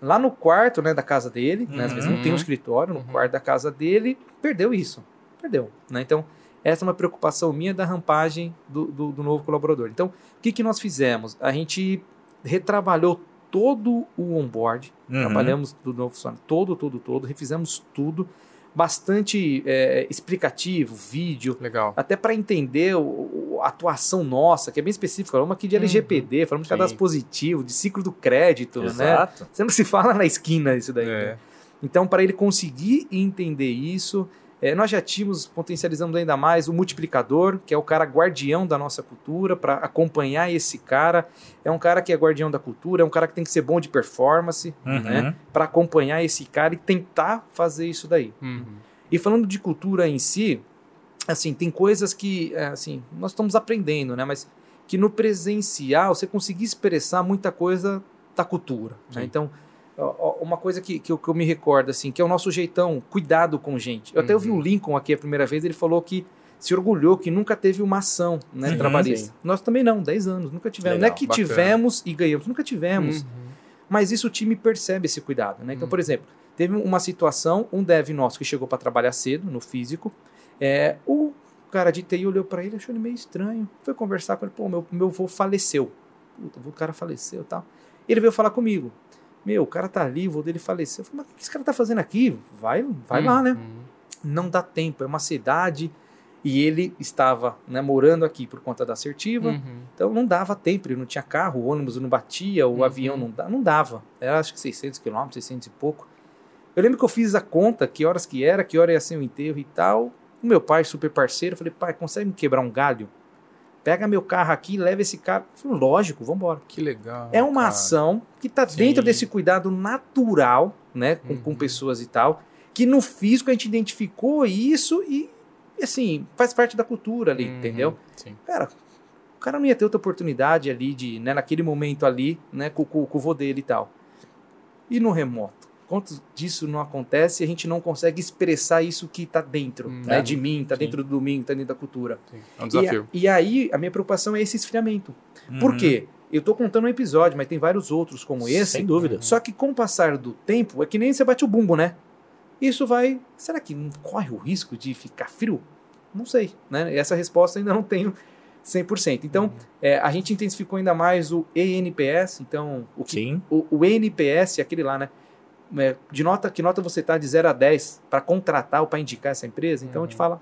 lá no quarto né, da casa dele, né, às vezes não tem um Uhum. escritório, no Uhum. quarto da casa dele, perdeu isso, perdeu. Né? Então, essa é uma preocupação minha da rampagem do, do, do novo colaborador. Então, o que, que nós fizemos? A gente retrabalhou todo o onboard, Uhum. Trabalhamos do novo funcionário todo, todo, todo, refizemos tudo, bastante é, explicativo, vídeo, Legal. até para entender o- a atuação nossa, que é bem específica. Falamos aqui de LGPD, falamos de Sim. cadastro positivo, de ciclo do crédito, né? Exato. Sempre se fala na esquina isso daí. É. né? Então, para ele conseguir entender isso, eh, nós já tínhamos, potencializando ainda mais, o multiplicador, que é o cara guardião da nossa cultura, para acompanhar esse cara. É um cara que é guardião da cultura, é um cara que tem que ser bom de performance, Uhum. né? Para acompanhar esse cara e tentar fazer isso daí. Uhum. E falando de cultura em si, assim, tem coisas que, é, assim, nós estamos aprendendo, né? Mas que no presencial você conseguir expressar muita coisa da cultura, né? Então, uma coisa que, que, eu, que eu me recordo, assim, que é o nosso jeitão, cuidado com gente. Eu até ouvi Uhum. o Lincoln aqui a primeira vez, ele falou que se orgulhou que nunca teve uma ação né, Sim, trabalhista. sim. Nós também não, 10 anos, nunca tivemos. não Legal, é que bacana. tivemos e ganhamos, nunca tivemos. Uhum. Mas isso o time percebe esse cuidado, né? Então, Hum. por exemplo, teve uma situação, um dev nosso que chegou para trabalhar cedo no físico, é, o cara de TI olhou para ele, achou ele meio estranho, foi conversar com ele, pô, meu, meu avô faleceu. Puta, o cara faleceu e tal. Ele veio falar comigo. Meu, o cara tá ali, o vô dele faleceu. Eu falei, mas o que esse cara tá fazendo aqui? Vai, vai lá, né? Uhum. Não dá tempo, é uma cidade. E ele estava né, morando aqui por conta da assertiva. Uhum. Então não dava tempo, ele não tinha carro, o ônibus não batia, o Uhum. avião não, da- não dava. Era acho que 600 quilômetros, 600 e pouco. Eu lembro que eu fiz a conta, que horas que era, que hora ia ser o enterro e tal. O meu pai, super parceiro, falei, pai, consegue me quebrar um galho? Pega meu carro aqui, leva esse carro. Falei, lógico, vamos embora. Que legal. É uma cara. ação que está dentro desse cuidado natural, né, com, com Uhum. pessoas e tal, que no físico a gente identificou isso e, e, assim, faz parte da cultura ali, Uhum. entendeu? Sim. Cara, o cara não ia ter outra oportunidade ali de, né, naquele momento ali, né, com, com, com o vô dele e tal. E no remoto? Quanto disso não acontece e a gente não consegue expressar isso que tá dentro, Hum, né, é. de mim, tá Sim. dentro do domingo, tá dentro da cultura. Sim. É um E, desafio. e aí, a minha preocupação é esse esfriamento. Por Uhum. quê? Eu tô contando um episódio, mas tem vários outros como esse. Sem dúvida. Só que com o passar do tempo, é que nem você bate o bumbo, né? Isso vai. Será que não corre o risco de ficar frio? Não sei, né? Essa resposta ainda não tenho 100%. Então, é, a gente intensificou ainda mais o ENPS. Então, o, que, Sim. o, o ENPS, aquele lá, né? É, de nota, que nota você tá de 0 a 10 para contratar ou para indicar essa empresa? Então, a gente Uhum. fala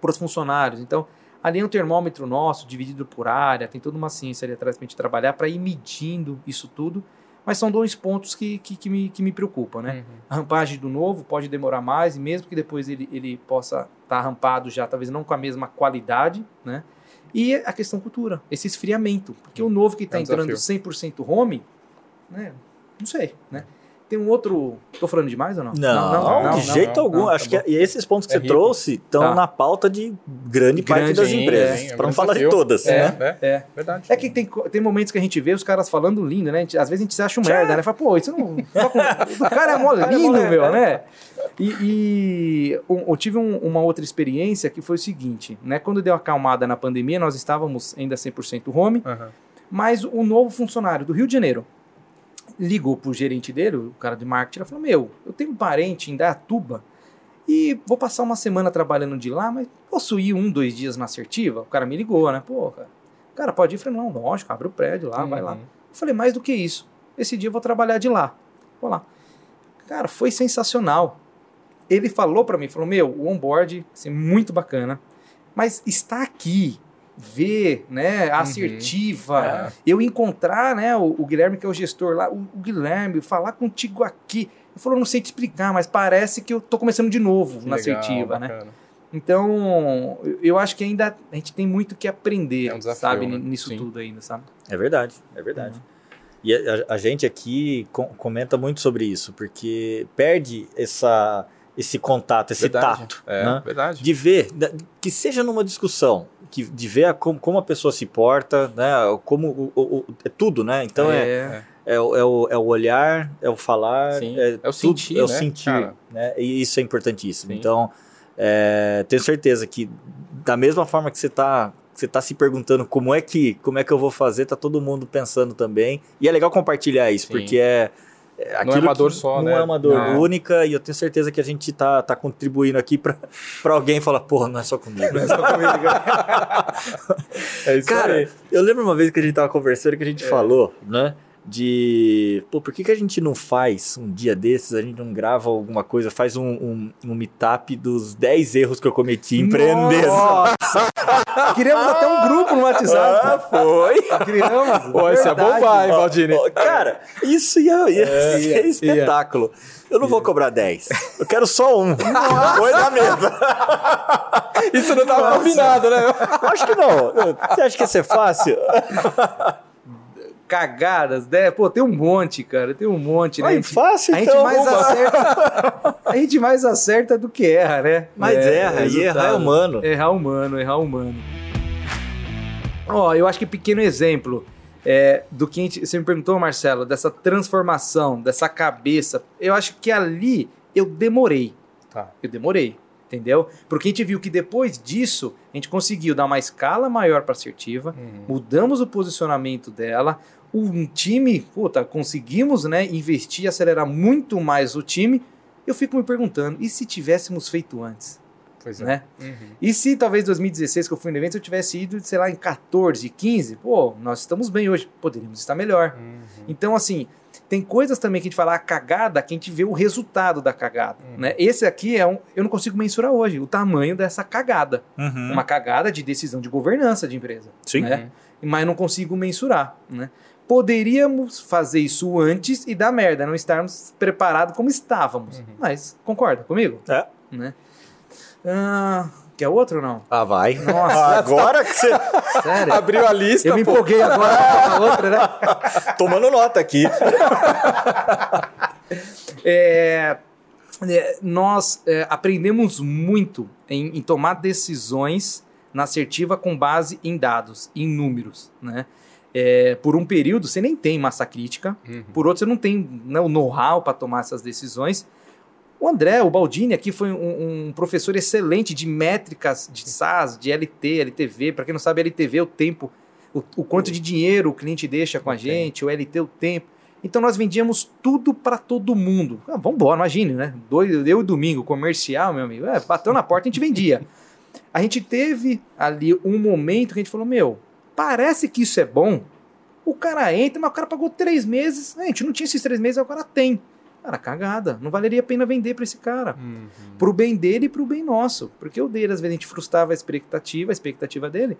para os funcionários. Então, ali é um termômetro nosso, dividido por área, tem toda uma ciência ali atrás para a gente trabalhar, para ir medindo isso tudo. Mas são dois pontos que, que, que me, que me preocupam, né? Uhum. A rampagem do novo pode demorar mais, e mesmo que depois ele, ele possa estar rampado já, talvez não com a mesma qualidade, né? E a questão cultura, esse esfriamento. Porque o novo que está É um entrando desafio. 100% home, né? Não sei, né? Tem um outro... Tô falando demais ou não? Não, de jeito não, algum. não, Acho tá que esses pontos que É você rico. trouxe estão Tá. na pauta de grande, parte Grande, das sim, empresas. é um Para não falar de todas. É. né? É, É. verdade. É que tem, tem momentos que a gente vê os caras falando lindo, né? Às vezes a gente se acha um merda, né? Fala, pô, isso não. com- O cara é mó é lindo, meu, né? E, e um- eu tive um- uma outra experiência que foi o seguinte, né? Quando deu a acalmada na pandemia, nós estávamos ainda 100% home, Aham. mas o novo funcionário do Rio de Janeiro, ligou pro gerente dele, o cara de marketing, e falou: Meu, eu tenho um parente em Dayatuba e vou passar uma semana trabalhando de lá, mas posso ir um, dois dias na assertiva? O cara me ligou, né? Pô, cara, cara pode ir? Eu falei: Não, lógico, abre o prédio lá, vai lá. Uhum. Eu falei: Mais do que isso, esse dia eu vou trabalhar de lá. Vou lá. Cara, foi sensacional. Ele falou para mim, falou: Meu, o onboard, assim, muito bacana, mas está aqui ver, né, a Uhum. assertiva, É. eu encontrar, né, o, o Guilherme que é o gestor lá, o, o Guilherme, falar contigo aqui. Ele falou, não sei te explicar, mas parece que eu tô começando de novo Que na legal, assertiva, né? bacana. Então, eu- acho que ainda a gente tem muito que aprender, É um desafio, sabe, né? nisso Sim. tudo ainda, sabe? É verdade, é verdade. E a, a- a gente aqui com- comenta muito sobre isso, porque perde essa, esse contato, esse Verdade. tato, É, né? verdade. De ver, da- que seja numa discussão, que, de ver a, como, como a pessoa se porta, né? Como o, o- o- é tudo, né? Então é, é, é, o, é, o, é o olhar, é o falar, Sim. é, É o sentir, é o né, sentir, cara? né? E isso é importantíssimo. Sim. Então, é, tenho certeza que da mesma forma que você está você tá se perguntando como é que como é que eu vou fazer, tá todo mundo pensando também. E é legal compartilhar isso, Sim. porque é, é Não é uma que dor só, não né? é uma dor Não. única e eu tenho certeza que a gente tá, tá contribuindo aqui para alguém falar, porra, não é só comigo. É isso Cara, aí. eu lembro uma vez que a gente tava conversando que a gente falou, né? De, pô, por que, que a gente não faz um dia desses, a gente não grava alguma coisa, faz um, um, um meetup dos 10 erros que eu cometi empreendendo. Nossa! Criamos até um grupo no WhatsApp. Ah, foi. Criamos. Pô, esse é bombar, hein, Valdini? Cara, isso ia, ia É, ser ia, espetáculo. Eu não vou cobrar 10. Eu quero só um. Põe na mesa. Isso não tava combinado, né? Acho que não. Você acha que ia ser fácil? Cagadas, né? Pô, tem um monte, cara. Tem um monte, né? A Ai, gente- fácil, a gente então. mais uma. acerta. A gente mais acerta do que erra, né? Mas erra, e errar é humano. Errar humano, errar humano. Ó, eu acho que pequeno exemplo é, do que a gente, você me perguntou, Marcelo, dessa transformação, dessa cabeça. Eu acho que ali eu demorei. Tá. Eu demorei, entendeu? Porque a gente viu que depois disso, a gente conseguiu dar uma escala maior para assertiva, Uhum. mudamos o posicionamento dela, um time, puta, conseguimos, né, investir, acelerar muito mais o time. Eu fico me perguntando, e se tivéssemos feito antes, Pois é. né? Uhum. E se talvez 2016 que eu fui no evento eu tivesse ido, sei lá, em 14, 15, pô, nós estamos bem hoje, poderíamos estar melhor. Uhum. Então, assim, tem coisas também que a gente fala a cagada, que a gente vê o resultado da cagada, Uhum. né? Esse aqui é um, eu não consigo mensurar hoje o tamanho dessa cagada, Uhum. uma cagada de decisão de governança de empresa, Sim. né? Mas não consigo mensurar, né? Poderíamos fazer isso antes e dar merda, não estarmos preparados como estávamos. Uhum. Mas concorda comigo? É. Né? Ah, quer outro ou não? Ah, vai. Nossa, Agora que você. sério? Abriu a lista, Eu me pô. empolguei agora a outra, né? Tomando nota aqui. É, é, nós é, aprendemos muito em, em tomar decisões na assertiva com base em dados, em números, né? É, por um período você nem tem massa crítica, Uhum. por outro você não tem né, o know-how para tomar essas decisões. O André, o Baldini aqui foi um, um professor excelente de métricas de SAS, de LT, LTV. Para quem não sabe, LTV é o tempo, o, o quanto de dinheiro o cliente deixa com a gente, o LT o tempo. Então nós vendíamos tudo para todo mundo. Ah, vamos embora, imagine, né? Dois, eu e domingo, comercial, meu amigo. É, bateu na porta, a gente vendia. A gente teve ali um momento que a gente falou: Meu, parece que isso é bom. O cara entra, mas o cara pagou três meses. A gente não tinha esses três meses, agora tem. Cara, cagada. Não valeria a pena vender para esse cara. Uhum. Pro bem dele e pro bem nosso. Porque o dele, às vezes, a gente frustrava a expectativa, a expectativa dele.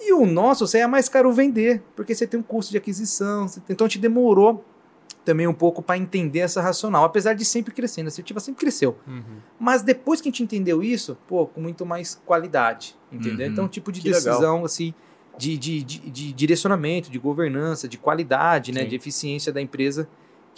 E o nosso, você é mais caro vender, porque você tem um custo de aquisição. tem- Então a gente demorou também um pouco para entender essa racional, apesar de sempre crescendo. A assertiva sempre cresceu. Uhum. Mas depois que a gente entendeu isso, pô, com muito mais qualidade, entendeu? Uhum. Então, um tipo de Que legal. decisão, assim, de, de, de, de direcionamento, de governança, de qualidade, né, de eficiência da empresa,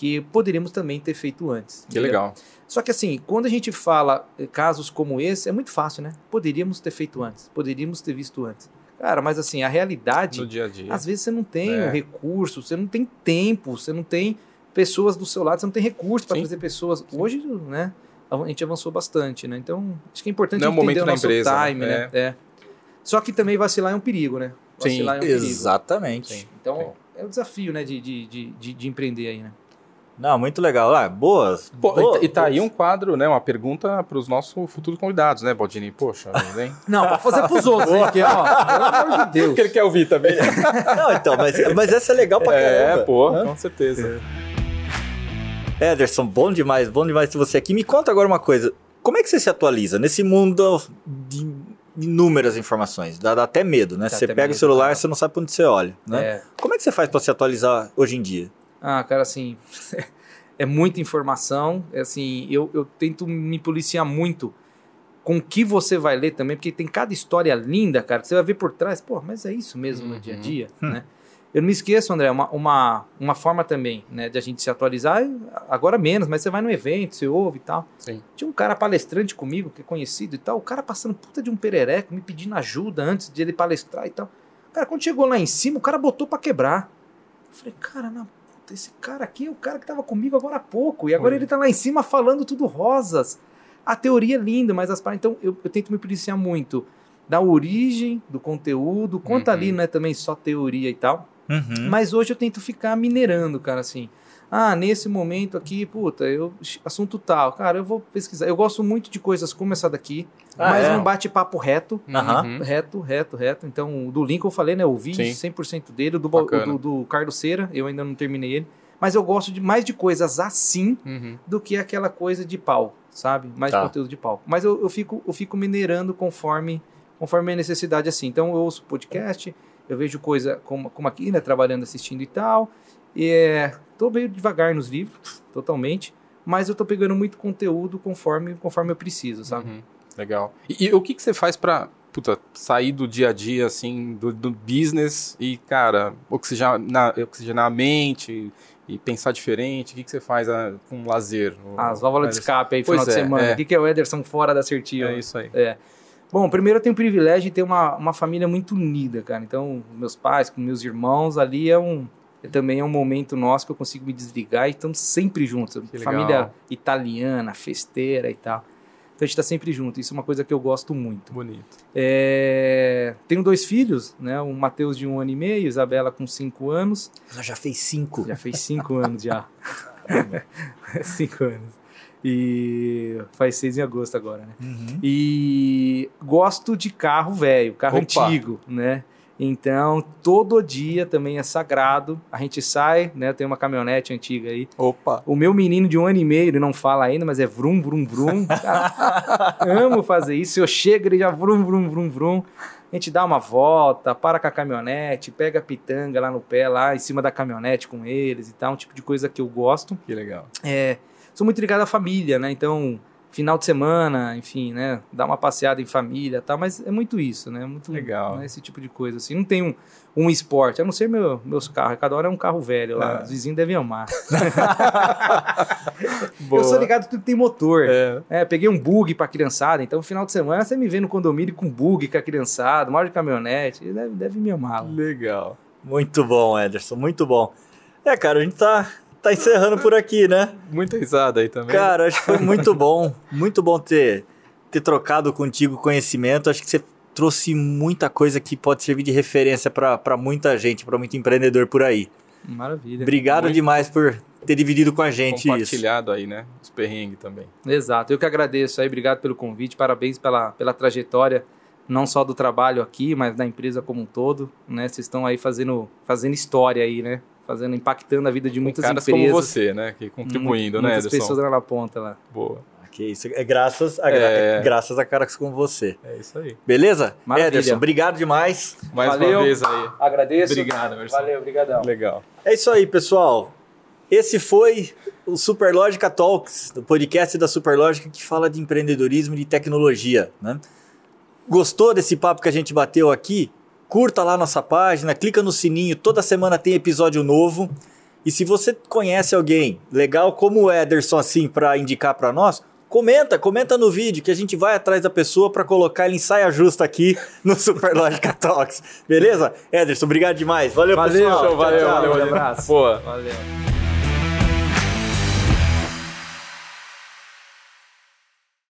que poderíamos também ter feito antes. Que entendeu? legal. Só que assim, quando a gente fala eh, casos como esse, é muito fácil, né? Poderíamos ter feito antes, poderíamos ter visto antes. Cara, mas assim, a realidade, No dia a dia. às vezes você não tem É. recurso, você não tem tempo, você não tem pessoas do seu lado, você não tem recurso para Sim. trazer pessoas. Hoje, né, a gente avançou bastante, né? Então, acho que é importante Não é entender momento o nosso empresa, time, né? né? É. Só que também vacilar é um perigo, né? Sim, Vacilar é um perigo. Exatamente. Sim. Então, é o desafio, né, de, de, de, de empreender aí, né? Não, muito legal. Ah, boas. Pô, boa- e, e tá aí boas. um quadro, né? Uma pergunta para os nossos futuros convidados, né, Baldini? Poxa, hein? Não, pra fazer pros outros, hein? Porque, ó, pelo amor de Deus. que ele quer ouvir também. Não, então, mas, mas essa é legal pra é, caramba. pô, Hã? com certeza. Ederson, bom demais, bom demais ter você aqui. Me conta agora uma coisa. Como é que você se atualiza nesse mundo de inúmeras informações? Dá, dá até medo, né? Dá você pega medo, o celular, cara. você não sabe pra onde você olha, né? É. Como é que você faz pra se atualizar hoje em dia? Ah, cara, assim, é muita informação. É assim, eu, eu tento me policiar muito com o que você vai ler também, porque tem cada história linda, cara, que você vai ver por trás. Pô, mas é isso mesmo no Uhum. dia a dia, Hum. né? Eu não me esqueço, André, uma, uma, uma forma também, né, de a gente se atualizar, agora menos, mas você vai no evento, você ouve e tal. Sim. Tinha um cara palestrante comigo, que é conhecido e tal, o cara passando puta de um perereco, me pedindo ajuda antes de ele palestrar e tal. Cara, quando chegou lá em cima, o cara botou pra quebrar. Eu falei, cara, na puta, esse cara aqui é o cara que tava comigo agora há pouco, e agora Oi. ele tá lá em cima falando tudo rosas. A teoria é linda, mas as partes. Então eu, eu tento me policiar muito da origem do conteúdo, quanto Uhum. ali não é também só teoria e tal. Uhum. Mas hoje eu tento ficar minerando, cara, assim. Ah, nesse momento aqui, puta, eu, assunto tal. Cara, eu vou pesquisar. Eu gosto muito de coisas como essa daqui, Ah, mas é? um bate-papo reto. Aham. Uhum. Reto, reto, reto. Então, o do Lincoln eu falei, né? Eu ouvi Sim. 100% dele. O do, o do, do Carlos Cera, eu ainda não terminei ele. Mas eu gosto de mais de coisas assim Uhum. do que aquela coisa de pau, sabe? Mais Tá. conteúdo de pau. Mas eu, eu, fico, eu fico minerando conforme, conforme a necessidade, assim. Então eu ouço podcast, eu vejo coisa como, como aqui, né? Trabalhando, assistindo e tal. E é, tô meio devagar nos livros, totalmente. Mas eu tô pegando muito conteúdo conforme, conforme eu preciso, sabe? Uhum. Legal. E, e o que, que você faz pra puta, sair do dia a dia, assim, do, do business e, cara, oxigenar, oxigenar a mente e pensar diferente? O que, que você faz ah, com lazer? As válvulas de escape aí, Pois final de é, semana. é. O que, que é o Ederson fora da assertiva? É isso aí. Bom, primeiro eu tenho o privilégio de ter uma, uma família muito unida, cara. Então, meus pais, com meus irmãos, ali é um. Também é um momento nosso que eu consigo me desligar e estamos sempre juntos. Que legal. Família italiana, festeira e tal. Então a gente tá sempre junto. Isso é uma coisa que eu gosto muito. Bonito. É, Tenho dois filhos, né? O Matheus de um ano e meio, Isabela com cinco anos. Ela já fez cinco. Já fez cinco anos já. cinco anos. E faz seis em agosto agora, né? Uhum. E gosto de carro velho, carro Opa. antigo, né? Então, todo dia também é sagrado. A gente sai, né? Tem uma caminhonete antiga aí. Opa! O meu menino de um ano e meio, ele não fala ainda, mas é vrum, vrum, vrum. Cara, amo fazer isso. Eu chego, ele já vrum, vrum, vrum, vrum. A gente dá uma volta, para com a caminhonete, pega a pitanga lá no pé, lá em cima da caminhonete com eles e tal. Um tipo de coisa que eu gosto. Que legal. É, sou muito ligado à família, né? Então, final de semana, enfim, né? Dar uma passeada em família tal, mas é muito isso, né? Muito Legal. né, Esse tipo de coisa, assim. Não tem um, um esporte, a não ser meu, meus carros. Cada hora é um carro velho lá. É. Os vizinhos devem amar. Eu sou ligado tudo que tem motor. É. É, peguei um bug pra criançada, então final de semana você me vê no condomínio com bug com a criançada, maior de caminhonete, deve, deve me amar. lá. Legal. Muito bom, Ederson, muito bom. É, cara, a gente tá, tá encerrando por aqui, né? Muita risada aí também. Cara, acho que foi muito bom. Muito bom ter, ter trocado contigo conhecimento. Acho que você trouxe muita coisa que pode servir de referência para muita gente, para muito empreendedor por aí. Maravilha. Obrigado Muito. demais por ter dividido com a gente isso. Compartilhado aí, né? Os perrengues também. Exato, eu que agradeço aí, obrigado pelo convite, parabéns pela, pela trajetória, não só do trabalho aqui, mas da empresa como um todo, né? Vocês estão aí fazendo, fazendo história aí, né? Fazendo, impactando a vida de muitas Caras empresas. como você, né? Que contribuindo, Mu- né, Muitas Ederson? pessoas lá na ponta lá. Boa. Que isso é graças a, É. graças a caras como você. É isso aí. Beleza? Maravilha. Ederson, obrigado demais. Mais Valeu. uma vez aí. Agradeço. Obrigado, Emerson. Valeu, obrigadão. Legal. É isso aí, pessoal. Esse foi o Superlógica Talks, o podcast da Superlógica que fala de empreendedorismo e de tecnologia. Né? Gostou desse papo que a gente bateu aqui? Curta lá nossa página, clica no sininho, toda semana tem episódio novo. E se você conhece alguém legal como o Ederson assim para indicar para nós, comenta, comenta no vídeo que a gente vai atrás da pessoa para colocar ele em saia justa aqui no Superlógica Talks. Beleza? Ederson, obrigado demais. Valeu, Valeu, pessoal. tchau, valeu, tchau, valeu, um valeu. abraço. Boa. Valeu.